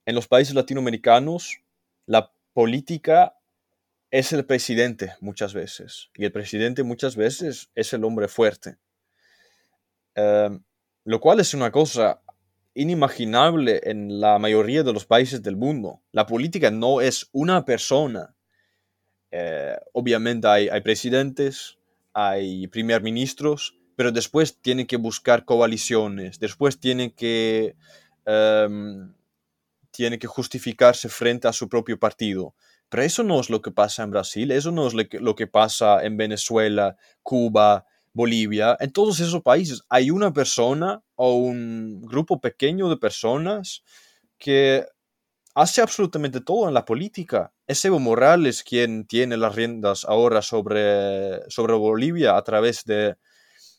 Speaker 1: En los países latinoamericanos, la política es el presidente muchas veces y el presidente muchas veces es el hombre fuerte. Eh, lo cual es una cosa inimaginable en la mayoría de los países del mundo. La política no es una persona. Eh, obviamente hay, hay presidentes, hay primer ministros, pero después tienen que buscar coaliciones, después tienen que, em, que justificarse frente a su propio partido. Pero eso no es lo que pasa en Brasil, eso no es lo que, pasa en Venezuela, Cuba, Bolivia. En todos esos países hay una persona o un grupo pequeño de personas que hace absolutamente todo en la política. Es Evo Morales quien tiene las riendas ahora sobre, sobre Bolivia a través de,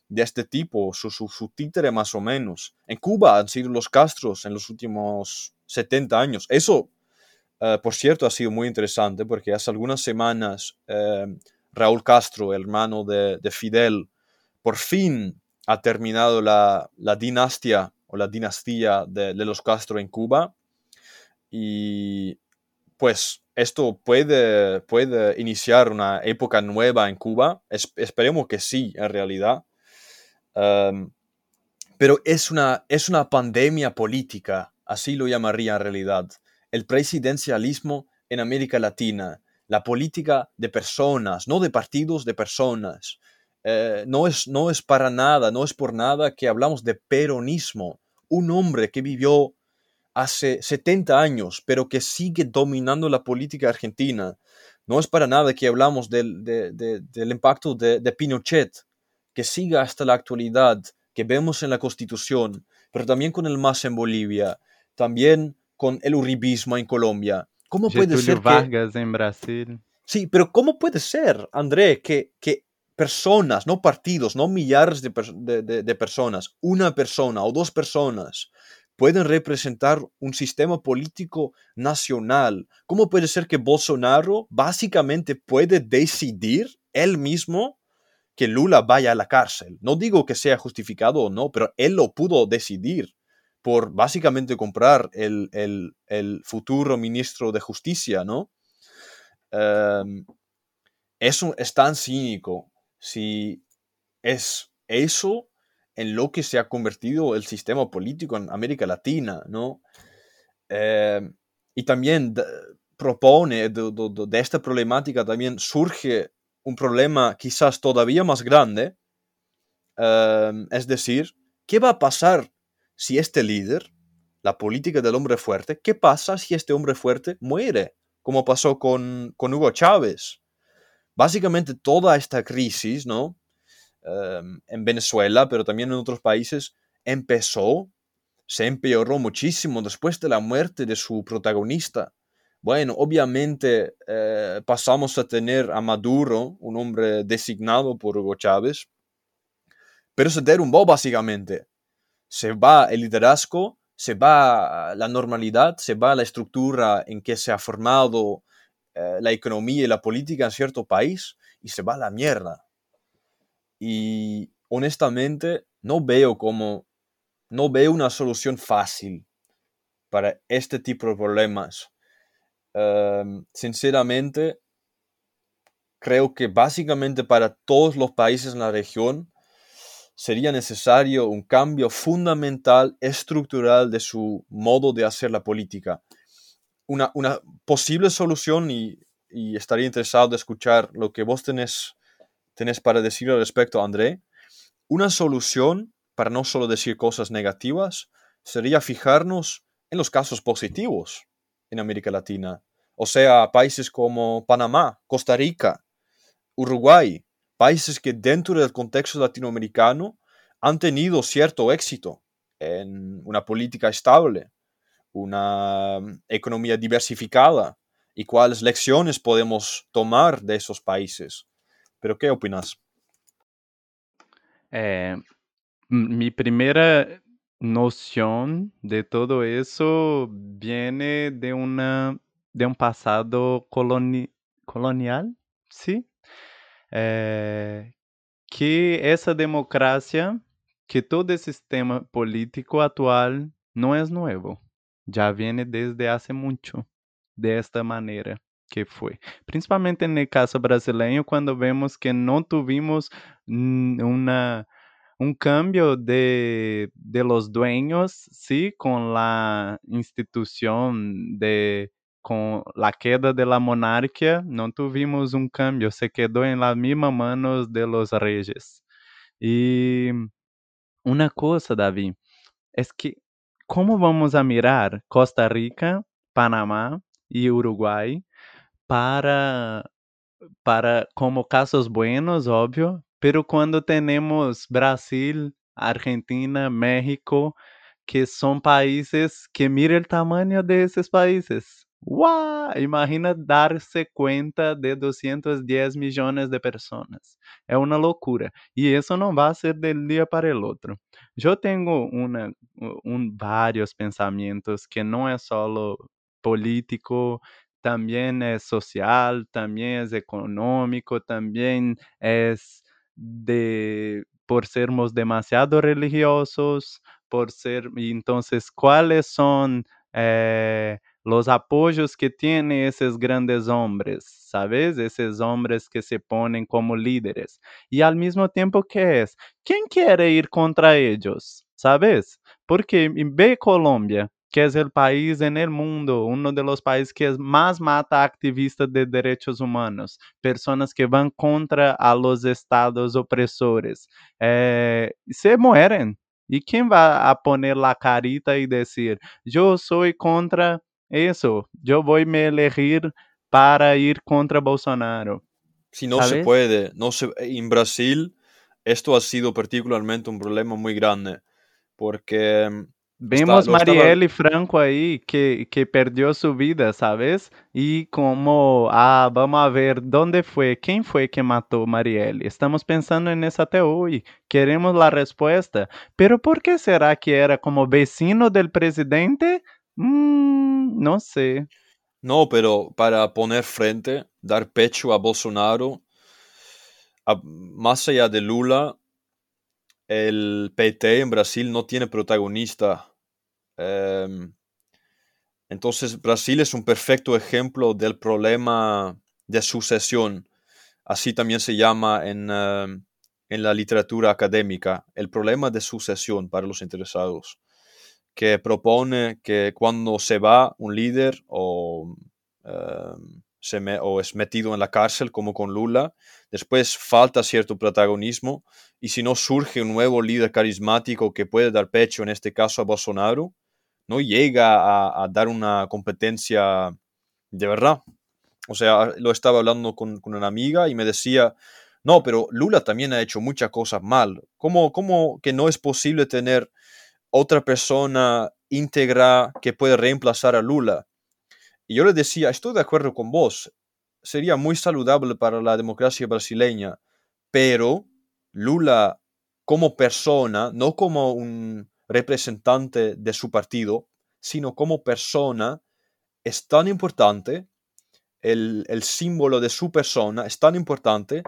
Speaker 1: de este tipo, su, su, su títere más o menos. En Cuba han sido los Castros en los últimos 70 años. Eso, eh, por cierto, ha sido muy interesante porque hace algunas semanas eh, Raúl Castro, hermano de, de Fidel, por fin ha terminado la, la dinastía o la dinastía de, los Castro en Cuba y pues esto puede, puede iniciar una época nueva en Cuba. Es- esperemos que sí, en realidad. Um, pero es una, es una pandemia política, así lo llamaría en realidad. El presidencialismo en América Latina, la política de personas, no de partidos, de personas. Eh, no, es, no es para nada, no es por nada que hablamos de peronismo. Un hombre que vivió hace 70 años, pero que sigue dominando la política argentina. No es para nada que hablamos del, del impacto de, Pinochet, que sigue hasta la actualidad, que vemos en la Constitución, pero también con el MAS en Bolivia, también con el uribismo en Colombia.
Speaker 2: ¿Cómo puede ser Vargas en Brasil.
Speaker 1: Sí, pero ¿cómo puede ser, André, que, que personas, no partidos, no millares de, de, personas, una persona o dos personas pueden representar un sistema político nacional? ¿Cómo puede ser que Bolsonaro básicamente puede decidir él mismo que Lula vaya a la cárcel? No digo que sea justificado o no, pero él lo pudo decidir por básicamente comprar el, el futuro ministro de Justicia, ¿no? Em, eso es tan cínico si es eso en lo que se ha convertido el sistema político en América Latina, ¿no? Em, y también propone de, esta problemática también surge un problema quizás todavía más grande, em, es decir, ¿qué va a pasar si este líder, la política del hombre fuerte, qué pasa si este hombre fuerte muere? como pasó con, Hugo Chávez. Básicamente toda esta crisis, ¿no? Em, en Venezuela, pero también en otros países, empezó, se empeoró muchísimo después de la muerte de su protagonista. Bueno, obviamente eh, pasamos a tener a Maduro, un hombre designado por Hugo Chávez, pero se derrumbó básicamente. Se va el liderazgo se va la normalidad, se va la estructura en que se ha formado eh, la economía y la política en cierto país y se va la mierda. Y honestamente no veo como, no veo una solución fácil para este tipo de problemas. Em, sinceramente, creo que básicamente para todos los países en la región, sería necesario un cambio fundamental, estructural de su modo de hacer la política. Una, posible solución, y, estaría interesado de escuchar lo que vos tenés, tenés para decir al respecto, André, una solución, para no solo decir cosas negativas, sería fijarnos en los casos positivos en América Latina. O sea, países como Panamá, Costa Rica, Uruguay, países que dentro del contexto latinoamericano han tenido cierto éxito en una política estable, una mm, economía diversificada y cuáles lecciones podemos tomar de esos países. Pero, ¿qué opinas?
Speaker 2: Eh, mi primera noción de todo eso viene de, una, de un pasado colonial, ¿sí? É, que essa democracia, que todo esse sistema político atual não é novo, já vem desde há muito desta maneira que foi. Principalmente no caso brasileiro, quando vemos que não tivemos uma um cambio de, de los dueños, sí, con la institución de com a queda da monarquia, não tuvimos um cambio, se quedou em las mismas manos de los reyes. E uma coisa, Davi, é que como vamos a mirar Costa Rica, Panamá e Uruguai para para como casos buenos, óbvio, pero quando temos Brasil, Argentina, México, que são países que mira o tamanho desses países. ¡Wow! Imagina darse cuenta de 210 millones de personas. É uma loucura. E isso não vai ser del dia para o outro. Eu tenho uma, um, vários pensamentos que não é só político, também é social, também é econômico, também é de por sermos demasiado religiosos, por ser, entonces, ¿cuáles son eh, los apoyos que tienen esos grandes hombres, ¿sabes? Esos hombres que se ponen como líderes. Y al mismo tiempo, ¿qué es? ¿Quién quiere ir contra ellos? ¿Sabes? Porque ve Colombia, que es el país en el mundo, uno de los países que más mata activistas de derechos humanos, personas que van contra a los estados opresores, eh, se mueren. ¿Y quién va a poner la carita y decir, yo soy contra eso, yo voy a elegir para ir contra Bolsonaro?
Speaker 1: Si no se puede, no se, en Brasil esto ha sido particularmente un problema muy grande, porque mm, está,
Speaker 2: Vemos
Speaker 1: estaba,
Speaker 2: Marielle Franco aí que, que perdeu sua vida, sabes? E como, ah, vamos a ver, ¿dónde foi? Quem foi que matou Marielle? Estamos pensando nisso até hoje. Queremos a resposta. Pero por que será que era como vecino del presidente? Hum, não sei.
Speaker 1: no, pero para poner frente, dar pecho a Bolsonaro, a- más allá de Lula, el PT en Brasil no tiene protagonista. Em, entonces, Brasil es un perfecto ejemplo del problema de sucesión. Así también se llama en, em, en la literatura académica, el problema de sucesión para los interesados, que propone que cuando se va un líder o, em, se me- o es metido en la cárcel, como con Lula, después falta cierto protagonismo y si no surge un nuevo líder carismático que puede dar pecho, en este caso a Bolsonaro, no llega a, a dar una competencia de verdad. O sea, lo estaba hablando con, con una amiga y me decía, no, pero Lula también ha hecho muchas cosas mal. ¿Cómo, cómo que no es posible tener otra persona íntegra que puede reemplazar a Lula? Y yo le decía, estoy de acuerdo con vos, sería muy saludable para la democracia brasileña, pero Lula como persona, no como un representante de su partido, sino como persona, es tan importante, el, el símbolo de su persona es tan importante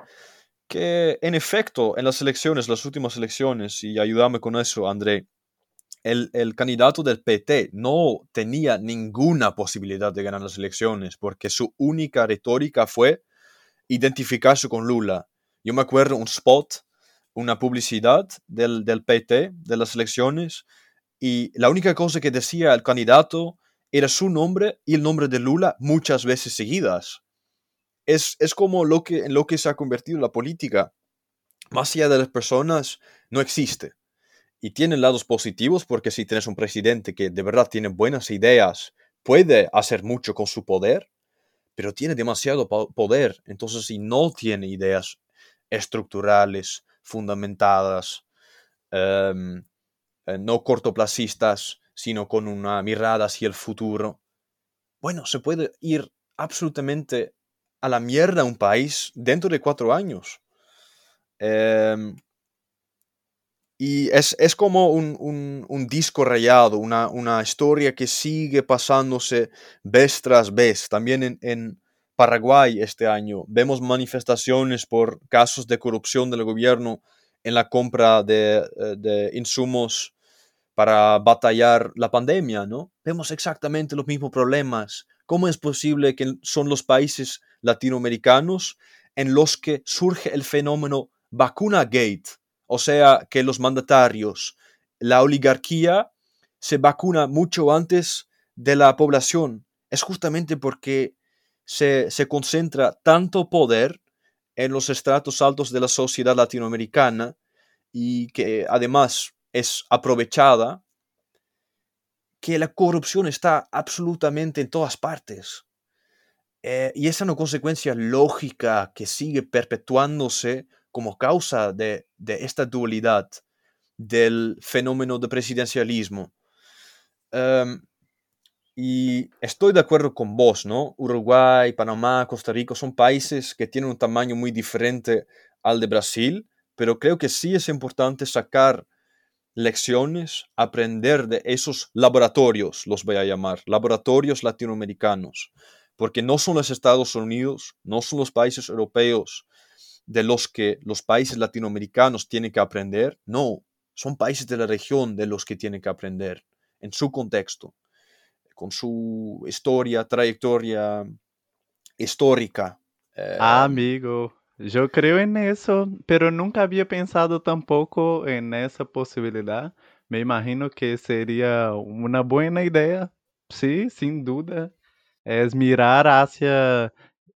Speaker 1: que en efecto en las elecciones, las últimas elecciones, y ayúdame con eso, André, el, el, candidato del PT no tenía ninguna posibilidad de ganar las elecciones porque su única retórica fue identificarse con Lula. Yo me acuerdo un spot, una publicidad del, del PT de las elecciones y la única cosa que decía el candidato era su nombre y el nombre de Lula muchas veces seguidas. Es, es como lo que, en lo que se ha convertido la política. Más allá de las personas, no existe y tiene lados positivos porque si tienes un presidente que de verdad tiene buenas ideas, puede hacer mucho con su poder, pero tiene demasiado poder. Entonces, si no tiene ideas estructurales, fundamentadas, um, no cortoplacistas, sino con una mirada hacia el futuro, bueno, se puede ir absolutamente a la mierda un país dentro de cuatro años. Um, y es, es como un, un, disco rayado, una, una, historia que sigue pasándose vez tras vez. También en, en, Paraguay este año vemos manifestaciones por casos de corrupción del gobierno en la compra de, de insumos para batallar la pandemia, ¿no? Vemos exactamente los mismos problemas. ¿Cómo es posible que son los países latinoamericanos en los que surge el fenómeno vacuna gate? O sea, que los mandatarios, la oligarquía, se vacuna mucho antes de la población. Es justamente porque se, se, concentra tanto poder en los estratos altos de la sociedad latinoamericana y que además es aprovechada, que la corrupción está absolutamente en todas partes. Eh, y esa es una consecuencia lógica que sigue perpetuándose como causa de, de esta dualidad del fenómeno de presidencialismo. Um, y estoy de acuerdo con vos, ¿no? Uruguay, Panamá, Costa Rica son países que tienen un tamaño muy diferente al de Brasil, pero creo que sí es importante sacar lecciones, aprender de esos laboratorios, los voy a llamar, laboratorios latinoamericanos, porque no son los Estados Unidos, no son los países europeos de los que los países latinoamericanos tienen que aprender, no, son países de la región de los que tienen que aprender en su contexto, con su historia, trayectoria histórica. Eh,
Speaker 2: Ah, amigo, yo creo en eso, pero nunca había pensado tampoco en esa posibilidad. Me imagino que sería una buena idea, sí, sin duda, es mirar hacia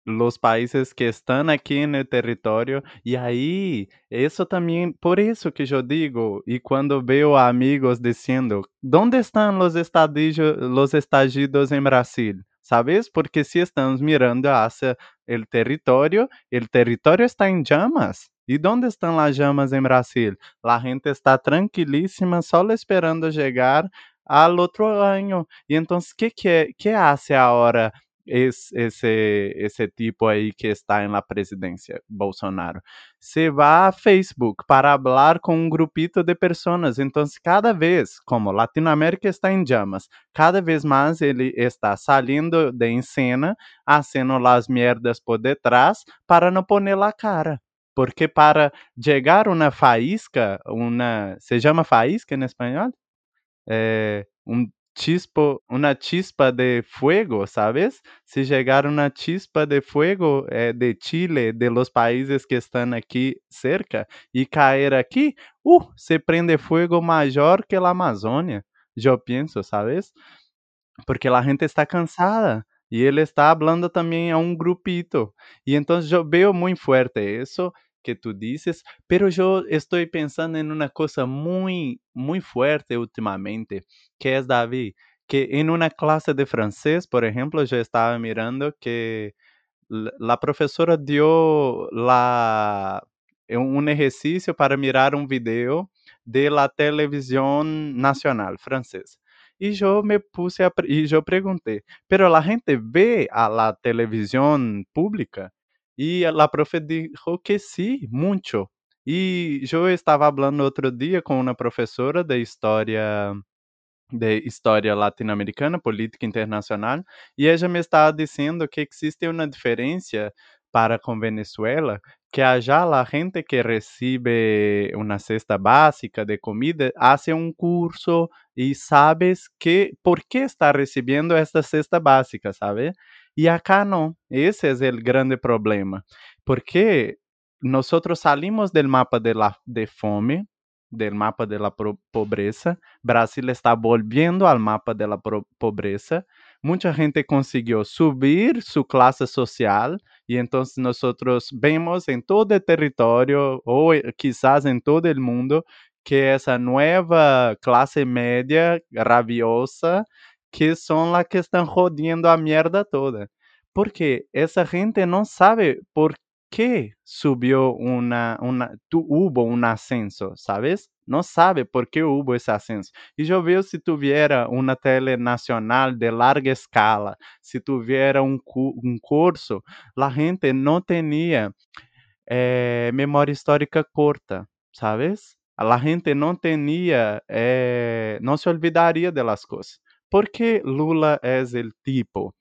Speaker 2: los países que están aquí en el territorio y ahí, eso también, por eso que yo digo, y cuando veo amigos diciendo, ¿dónde están los estadillos, los estallidos en Brasil? ¿Sabes? Porque si estamos mirando hacia el territorio, el territorio está en llamas. ¿Y dónde están las llamas en Brasil? La gente está tranquilísima, solo esperando llegar al otro año. Y entonces, ¿qué, qué, qué hace ahora es, ese, ese tipo aí que está na presidência, Bolsonaro. Você vai a Facebook para falar com um grupito de pessoas. Então, cada vez, como Latinoamérica está em chamas, cada vez mais ele está saindo de cena, fazendo as merdas por detrás para não poner a cara. Porque para chegar uma faísca, uma, se chama faísca em espanhol? É, um chispo, una chispa de fuego, ¿sabes? Si llegar una chispa de fuego eh, de Chile, de los países que están aquí cerca, y caer aquí, uh, se prende fuego mayor que la Amazonia. Yo pienso, ¿sabes? Porque la gente está cansada. Y él está hablando también a un grupito. Y entonces yo veo muy fuerte eso que tú dices, pero yo estoy pensando en una cosa muy, muy fuerte últimamente, que es David, que en una clase de francés, por ejemplo, yo estaba mirando que la profesora dio la, un ejercicio para mirar un video de la televisión nacional francesa. Y yo me puse a, y yo pregunté, pero la gente ve a la televisión pública y la profe dijo que sí, mucho. Y yo estaba hablando otro día con una profesora de historia de história latino-americana, política internacional, e ela me estava dizendo que existe uma diferença para com Venezuela, que allá a gente que recebe uma cesta básica de comida hace um curso e sabes que por que está recebendo esta cesta básica, sabe? E acá não. Esse é o grande problema, porque nós salimos do mapa de, la, de fome del mapa de la pobreza. Brasil está volviendo al mapa de la pobreza. Mucha gente consiguió subir su clase social y entonces nosotros vemos en todo el territorio o quizás en todo el mundo que esa nueva clase media rabiosa que son las que están jodiendo a mierda toda. Porque esa gente no sabe por qué subió una, una, tu, hubo un ascenso, ¿sabes? No sabe por qué hubo ese ascenso. Y yo veo si tuviera una tele nacional de larga escala, si tuviera un, un curso, la gente no tenía eh, memoria histórica corta, ¿sabes? La gente no tenía, eh, no se olvidaría de las cosas. ¿Por qué Lula es el tipo?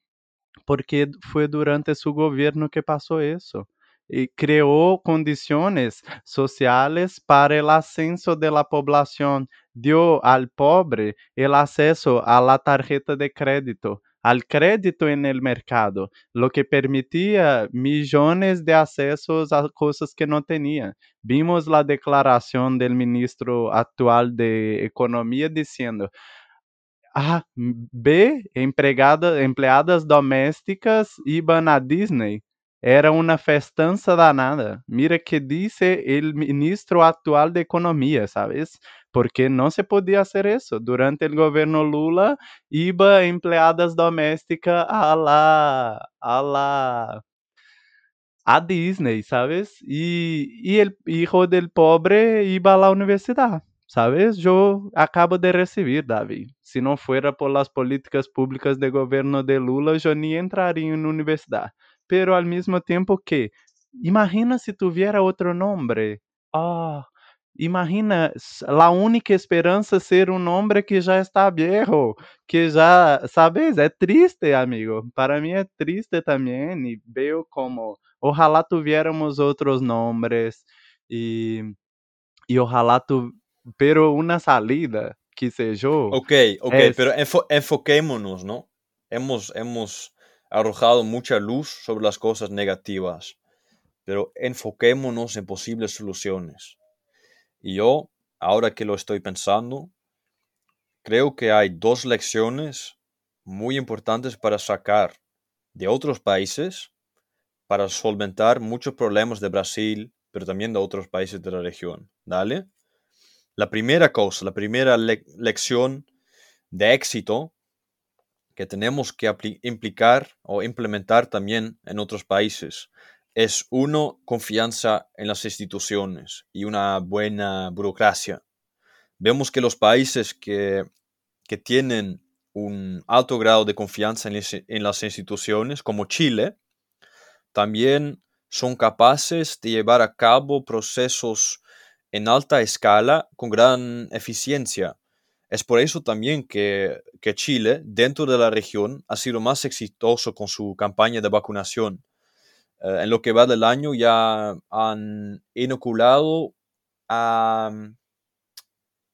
Speaker 2: Porque fue durante su gobierno que pasó eso y creó condiciones sociales para el ascenso de la población, dio al pobre el acceso a la tarjeta de crédito, al crédito en el mercado, lo que permitía millones de accesos a cosas que no tenía. Vimos la declaración del ministro actual de Economía diciendo, ah, B, empregada, empleadas domésticas iban a Disney era uma festança danada. Mira que disse o ministro atual de Economia, ¿sabes? Porque não se podia fazer isso. Durante o governo Lula, iba empleadas domésticas a la, a la, a Disney, ¿sabes? E, e hijo del pobre iba a la universidade. ¿Sabes? Eu acabo de receber, Davi. Se não fuera por las políticas públicas de governo de Lula, eu nem entraria em universidade pero al mismo tiempo que, imagina si tuviera otro nombre. Ah, imagina la única esperanza ser un hombre que ya está viejo, que ya, sabes, é triste, amigo. Para mí es triste también y veo como, ojalá tuviéramos otros nombres y, y ojalá tu, pero una salida, que sé yo.
Speaker 1: Ok, ok, es... pero enfo enfoquémonos, ¿no? Hemos, hemos arrojado mucha luz sobre las cosas negativas, pero enfoquémonos en posibles soluciones. Y yo, ahora que lo estoy pensando, creo que hay dos lecciones muy importantes para sacar de otros países para solventar muchos problemas de Brasil, pero también de otros países de la región. ¿Dale? La primera cosa, la primera lección de éxito que tenemos que implicar o implementar también en otros países es uno, confianza en las instituciones y una buena burocracia. Vemos que los países que, tienen un alto grado de confianza en, las instituciones, como Chile, también son capaces de llevar a cabo procesos en alta escala con gran eficiencia. Es por eso también que, Chile, dentro de la región, ha sido más exitoso con su campaña de vacunación. Eh, en lo que va del año ya han inoculado a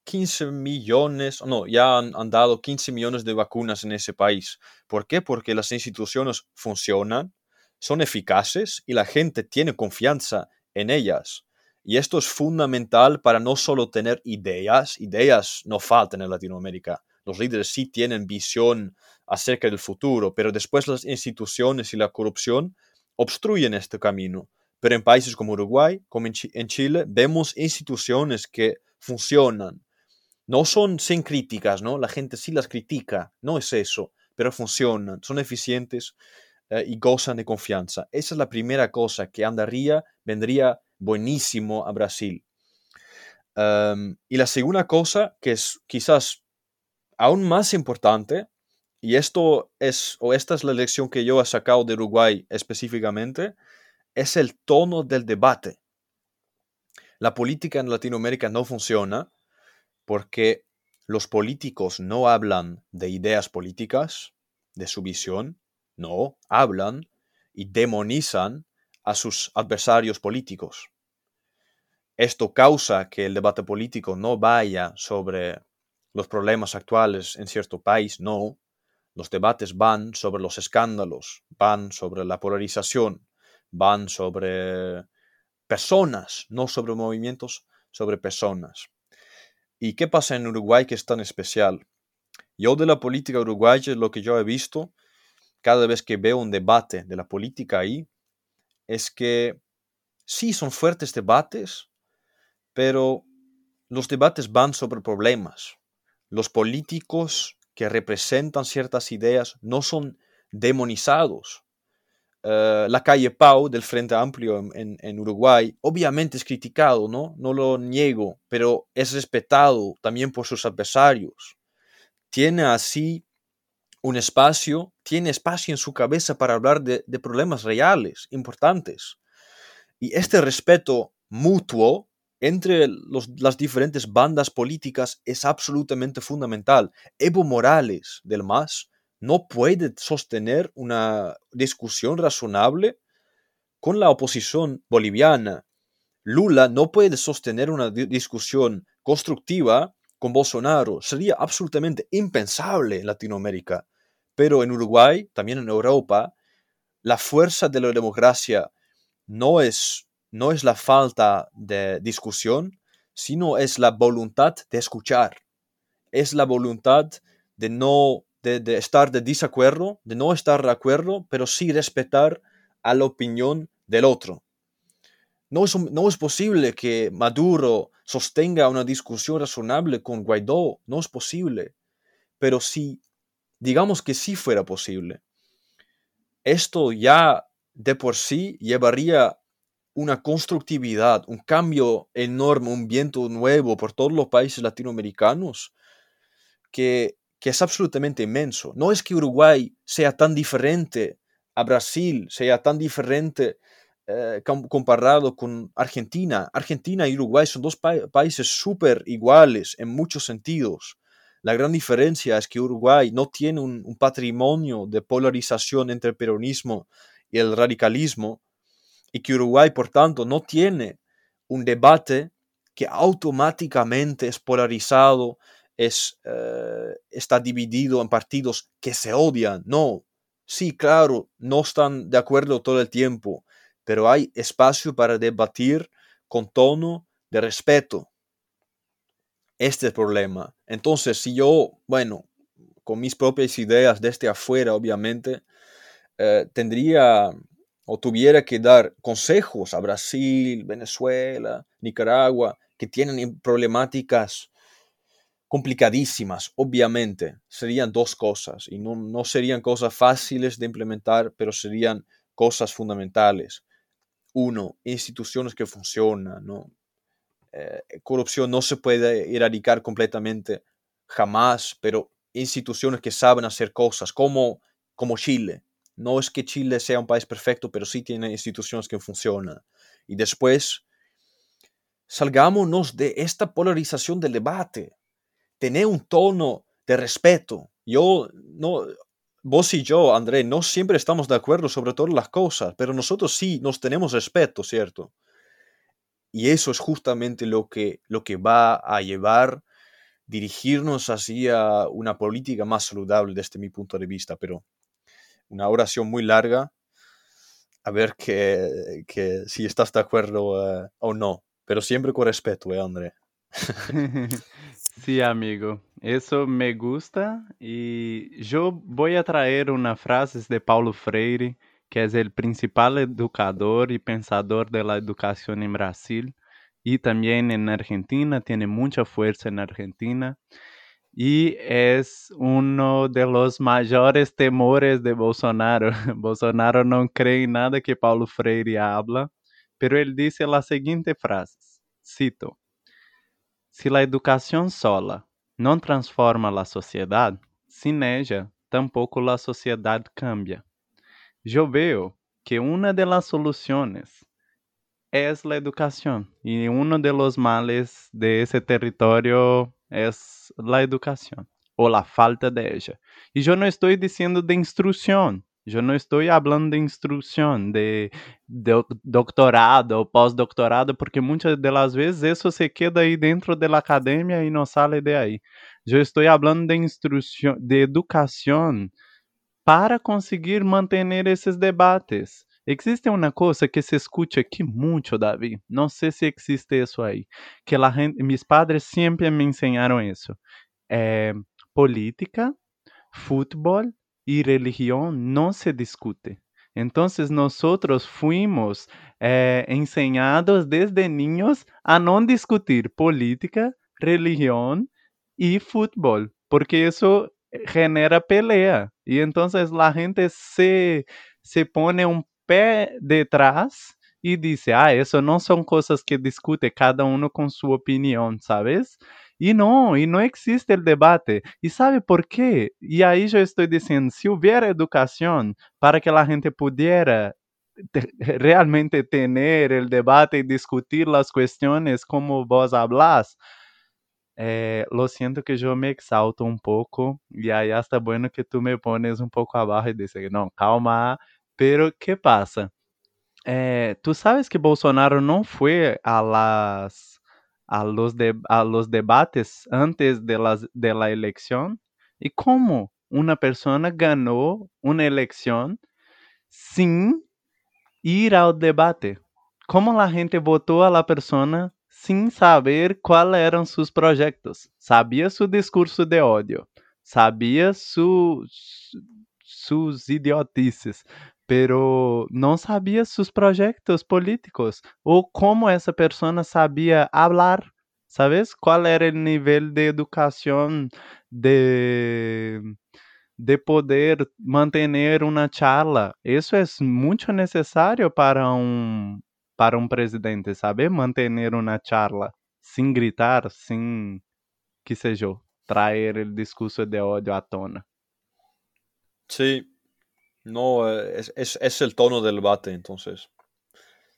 Speaker 1: 15 millones, no, ya han, han, dado 15 millones de vacunas en ese país. ¿Por qué? Porque las instituciones funcionan, son eficaces y la gente tiene confianza en ellas. Y esto es fundamental para no solo tener ideas, ideas no faltan en Latinoamérica. Los líderes sí tienen visión acerca del futuro, pero después las instituciones y la corrupción obstruyen este camino. Pero en países como Uruguay, como en, Chile, vemos instituciones que funcionan. No son sin críticas, ¿no? La gente sí las critica, no es eso, pero funcionan, son eficientes eh, y gozan de confianza. Esa es la primera cosa que andaría, vendría buenísimo a Brasil. Em, y la segunda cosa, que es quizás aún más importante, y esto es, o esta es la lección que yo he sacado de Uruguay específicamente, es el tono del debate. La política en Latinoamérica no funciona porque los políticos no hablan de ideas políticas, de su visión, no, hablan y demonizan a sus adversarios políticos. Esto causa que el debate político no vaya sobre los problemas actuales en cierto país, no, los debates van sobre los escándalos, van sobre la polarización, van sobre personas, no sobre movimientos, sobre personas. ¿Y qué pasa en Uruguay que es tan especial? Yo de la política uruguaya, lo que yo he visto, cada vez que veo un debate de la política ahí, es que sí son fuertes debates, pero los debates van sobre problemas. Los políticos que representan ciertas ideas no son demonizados. Eh, la calle Pau del Frente Amplio en, Uruguay obviamente es criticado, ¿no? No lo niego, pero es respetado también por sus adversarios. Tiene así un espacio, tiene espacio en su cabeza para hablar de, de problemas reales, importantes. Y este respeto mutuo entre las diferentes bandas políticas es absolutamente fundamental. Evo Morales, del MAS, no puede sostener una discusión razonable con la oposición boliviana. Lula no puede sostener una discusión constructiva con Bolsonaro. Sería absolutamente impensable en Latinoamérica. Pero en Uruguay, también en Europa, la fuerza de la democracia no es no es la falta de discusión, sino es la voluntad de escuchar. Es la voluntad de no de, estar de desacuerdo, de no estar de acuerdo, pero sí respetar a la opinión del otro. No es, no es posible que Maduro sostenga una discusión razonable con Guaidó, no es posible. Pero si, digamos que sí fuera posible, esto ya de por sí llevaría una constructividad, un cambio enorme, un viento nuevo por todos los países latinoamericanos que, es absolutamente inmenso. No es que Uruguay sea tan diferente a Brasil, sea tan diferente eh, comparado con Argentina. Argentina y Uruguay son dos países súper iguales en muchos sentidos. La gran diferencia es que Uruguay no tiene un patrimonio de polarización entre el peronismo y el radicalismo, y que Uruguay, por tanto, no tiene un debate que automáticamente es polarizado, es, eh, está dividido en partidos que se odian. No, sí, claro, no están de acuerdo todo el tiempo, pero hay espacio para debatir con tono de respeto. Este es el problema. Entonces, si yo, bueno, con mis propias ideas desde afuera, obviamente, eh, tendría o tuviera que dar consejos a Brasil, Venezuela, Nicaragua, que tienen problemáticas complicadísimas, obviamente, serían dos cosas y no, no serían cosas fáciles de implementar, pero serían cosas fundamentales. Uno, instituciones que funcionan, ¿no? Eh, corrupción no se puede erradicar completamente jamás, pero instituciones que saben hacer cosas, como, como Chile. No es que Chile sea un país perfecto, pero sí tiene instituciones que funcionan. Y después, salgámonos de esta polarización del debate. Tener un tono de respeto. Yo, no, vos y yo, André, no siempre estamos de acuerdo sobre todas las cosas, pero nosotros sí nos tenemos respeto, ¿cierto? Y eso es justamente lo que, lo que va a llevar dirigirnos hacia una política más saludable desde mi punto de vista, pero una oración muy larga, a ver que, que si estás de acuerdo eh, o no, pero siempre con respeto, ¿eh, André? [laughs]
Speaker 2: sí, amigo, eso me gusta y yo voy a traer una frase de Paulo Freire, que é o principal educador e pensador da educação em Brasil e também na Argentina, tem muita força na Argentina e é um dos maiores temores de Bolsonaro. [laughs] Bolsonaro não crê em nada que Paulo Freire habla, pero ele disse a seguinte frase, cito, Se a educação sola não transforma a sociedade, sin ella, tampouco a sociedade cambia. Yo veo que una de las soluciones es la educación y uno de los males de ese territorio es la educación o la falta de ella. Y yo no estoy diciendo de instrucción, yo no estoy hablando de instrucción, de, de doctorado o pós-doctorado, porque muchas de las veces eso se queda ahí dentro de la academia y no sale de ahí. Yo estoy hablando de instrucción, de educación para conseguir manter esses debates. Existe uma coisa que se escuta aqui muito, Davi. Não sei se existe isso aí. Que la gente, mis padres sempre me ensinaram isso. É, política, futebol e religião não se discute. Então, nós fuimos é, ensinados desde niños a não discutir política, religião e futebol, porque isso genera pelea. Y entonces la gente se, se pone un pé detrás y dice, ah, eso no son cosas que discute cada uno con su opinión, ¿sabes? Y no, y no existe el debate. ¿Y sabe por qué? Y ahí yo estoy diciendo, si hubiera educación para que la gente pudiera realmente tener el debate y discutir las cuestiones como vos hablas, eh, lo siento que yo me exalto un poco y ahí está bueno que tú me pones un poco abajo y dices, no, calma, pero ¿qué pasa? Eh, tú sabes que Bolsonaro no fue a las a los, de, a los debates antes de, las, de la elección. ¿Y cómo una persona ganó una elección sin ir al debate? ¿Cómo la gente votó a la persona sem saber quais eram seus projetos. Sabia seu discurso de ódio, sabia su, suas idiotices, pero não sabia seus projetos políticos ou como essa pessoa sabia falar. ¿Sabes? Qual era o nível de educação de, de poder manter uma charla? Isso é muito necessário para um para un presidente, saber mantener una charla sin gritar, qué sé yo, traer el discurso de odio a tona.
Speaker 1: Sí, no, eh, es, es, es, el tono del debate, entonces.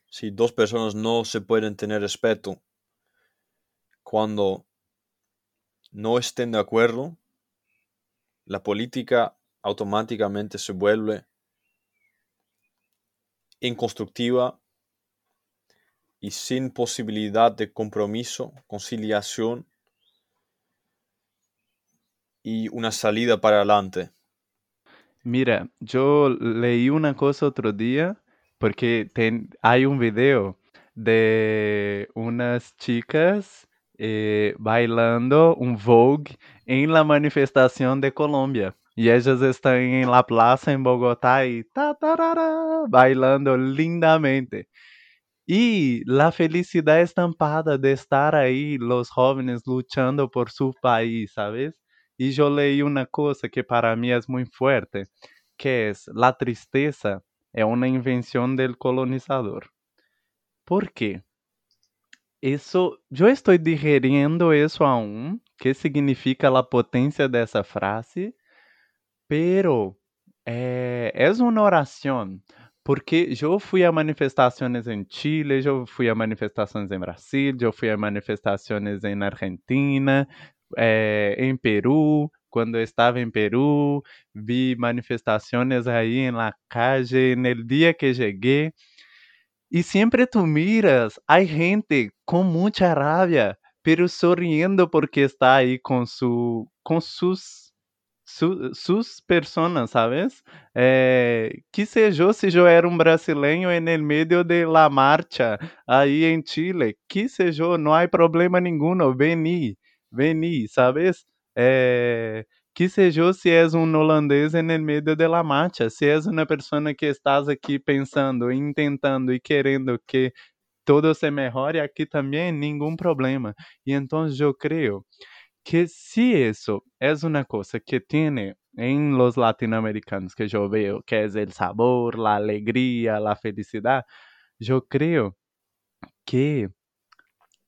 Speaker 1: Si dos personas no se pueden tener respeto cuando no estén de acuerdo, la política automáticamente se vuelve inconstructiva y sin posibilidad de compromiso, conciliación y una salida para adelante.
Speaker 2: Mira, yo leí una cosa otro día porque hay un video de unas chicas eh, bailando un Vogue en la manifestación de Colombia. Y ellas están en la plaza en Bogotá y ta, tarara, bailando lindamente. Y la felicidad estampada de estar ahí, los jóvenes luchando por su país, ¿sabes? Y yo leí una cosa que para mí es muy fuerte, que es la tristeza es una invención del colonizador. ¿Por qué? Eso, yo estoy digeriendo eso aún, qué significa la potencia de esa frase, pero eh, es una oración, porque yo fui a manifestaciones en Chile, yo fui a manifestaciones en Brasil, yo fui a manifestaciones en Argentina, eh, en Perú, cuando estaba en Perú, vi manifestaciones ahí en la calle, el día que llegué, y siempre tú miras, hay gente con mucha rabia, pero sonriendo porque está ahí con, su, con sus, su, sus personas, ¿sabes? Eh, qué sé yo era un brasileño en el medio de la marcha ahí en Chile, sé yo, no hay problema ninguno, vení, vení, ¿sabes? Eh, que seja se és um holandês en el medio de la marcha, se és uma pessoa que estás aqui pensando, intentando e querendo que todo se melhore, aqui também nenhum problema. E então eu creio que se isso é uma coisa que tem em los latino-americanos que eu vejo, que é o sabor, a alegria, a felicidade, eu creio que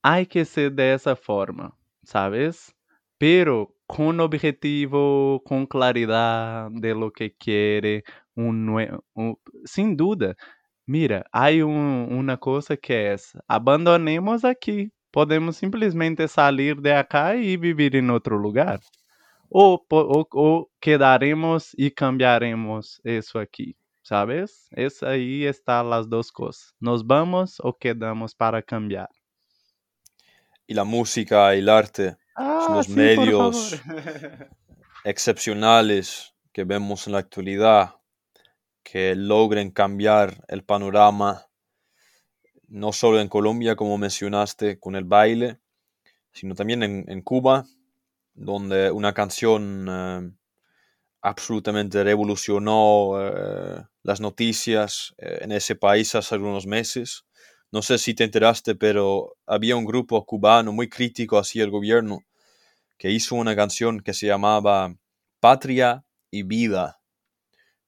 Speaker 2: há que ser dessa forma, sabes? Pero con objetivo, con claridad de lo que quiere, un nuevo, un, sin duda. Mira, hay un, una cosa que es, abandonemos aquí, podemos simplesmente salir de acá y vivir en otro lugar. O, o, o quedaremos y cambiaremos eso aquí, ¿sabes? Es ahí están las dos cosas. Nos vamos o quedamos para cambiar.
Speaker 1: Y la música y el arte
Speaker 2: Ah,
Speaker 1: son los
Speaker 2: sí,
Speaker 1: medios [laughs] excepcionales que vemos en la actualidad que logren cambiar el panorama, no solo en Colombia, como mencionaste, con el baile, sino también en, en Cuba, donde una canción eh, absolutamente revolucionó eh, las noticias eh, en ese país hace algunos meses. No sé si te enteraste, pero había un grupo cubano muy crítico hacia el gobierno que hizo una canción que se llamaba Patria y Vida,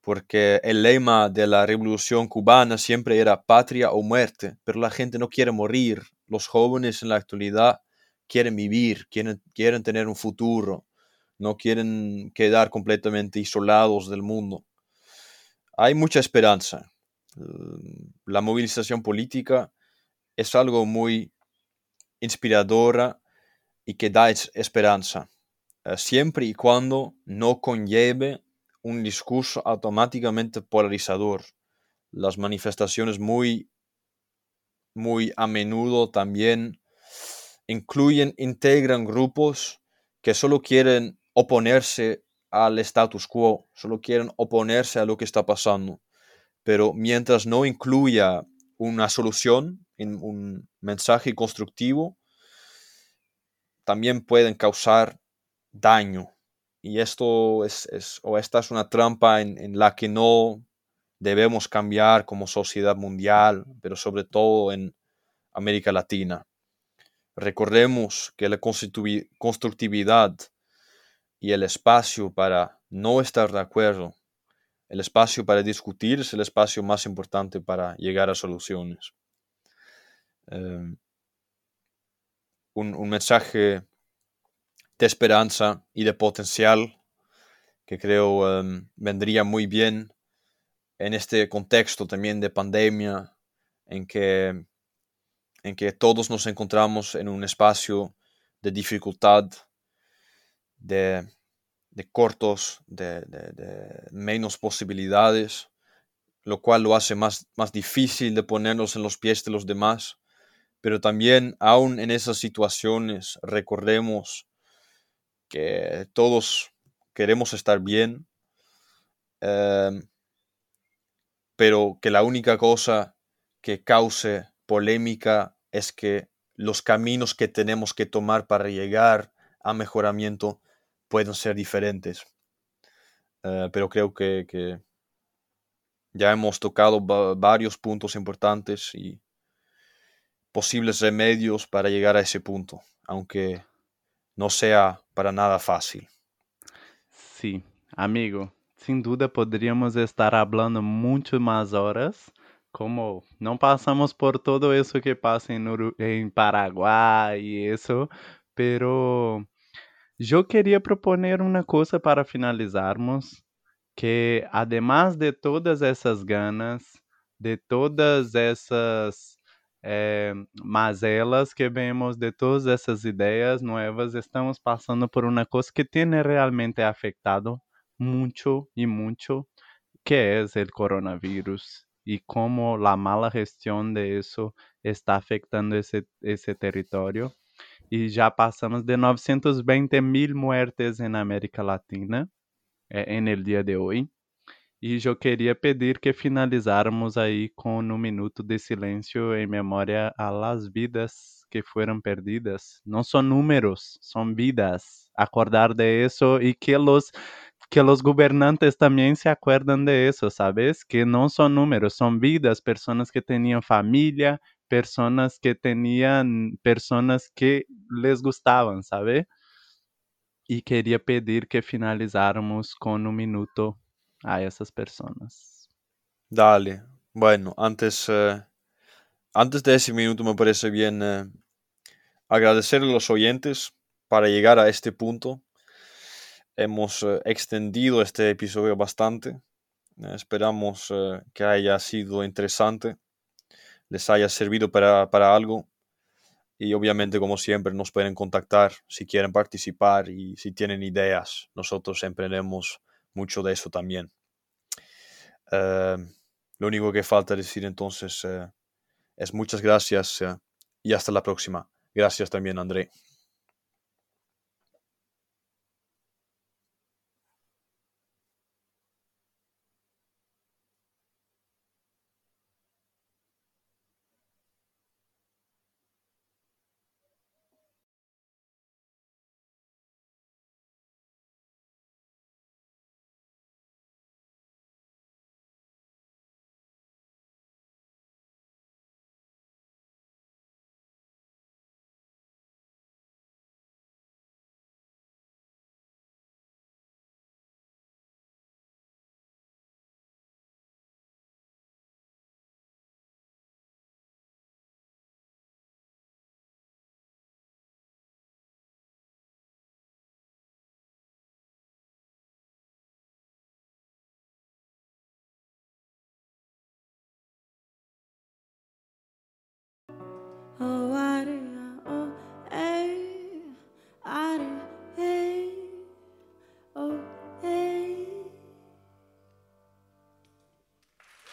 Speaker 1: porque el lema de la revolución cubana siempre era patria o muerte, pero la gente no quiere morir, los jóvenes en la actualidad quieren vivir, quieren, quieren tener un futuro, no quieren quedar completamente isolados del mundo. Hay mucha esperanza. La movilización política es algo muy inspiradora y que da esperanza, eh, siempre y cuando no conlleve un discurso automáticamente polarizador. Las manifestaciones muy, muy a menudo también incluyen, integran grupos que solo quieren oponerse al status quo, solo quieren oponerse a lo que está pasando. Pero mientras no incluya una solución, un mensaje constructivo, también pueden causar daño. Y esto es, es o esta es una trampa en, en, la que no debemos cambiar como sociedad mundial, pero sobre todo en América Latina. Recordemos que la constructividad y el espacio para no estar de acuerdo, el espacio para discutir es el espacio más importante para llegar a soluciones. Eh, un, mensaje de esperanza y de potencial que creo um, vendría muy bien en este contexto también de pandemia en que, en que todos nos encontramos en un espacio de dificultad, de, de cortos, de, de, menos posibilidades, lo cual lo hace más, más difícil de ponernos en los pies de los demás. Pero también aún en esas situaciones recordemos que todos queremos estar bien, eh, pero que la única cosa que cause polémica es que los caminos que tenemos que tomar para llegar a mejoramiento pueden ser diferentes. Eh, pero creo que, ya hemos tocado varios puntos importantes y posibles remedios para llegar a ese punto, aunque no sea para nada fácil.
Speaker 2: Sí, amigo, sin duda podríamos estar hablando mucho más horas, como no pasamos por todo eso que pasa en, Paraguay y eso, pero yo quería proponer una cosa para finalizarmos, que además de todas essas ganas, de todas essas eh, mazelas que vemos, de todas essas ideias novas, estamos passando por uma coisa que tem realmente afetado muito e muito, que é o coronavírus e como a mala gestão de isso está afetando esse, esse território e já passamos de 920 mil muertes na América Latina eh, el dia de hoje. E eu queria pedir que finalizáramos aí com um minuto de silêncio em memória a las vidas que foram perdidas. Não são números, são vidas. Acordar de isso e que los que los governantes também se acuerdan de isso, sabes? Que não são números, são vidas, pessoas que tinham família, personas que tenían personas que les gustaban, ¿sabe? Y quería pedir que finalizáramos con un minuto a esas personas.
Speaker 1: Dale. Bueno, antes, eh, antes de ese minuto me parece bien eh, agradecer a los oyentes para llegar a este punto. Hemos eh, extendido este episodio bastante. esperamos que haya sido interesante les haya servido para, algo. Y obviamente, como siempre, nos pueden contactar si quieren participar y si tienen ideas. Nosotros emprendemos mucho de eso también. Eh, lo único que falta decir entonces eh, es muchas gracias eh, y hasta la próxima. Gracias también, André.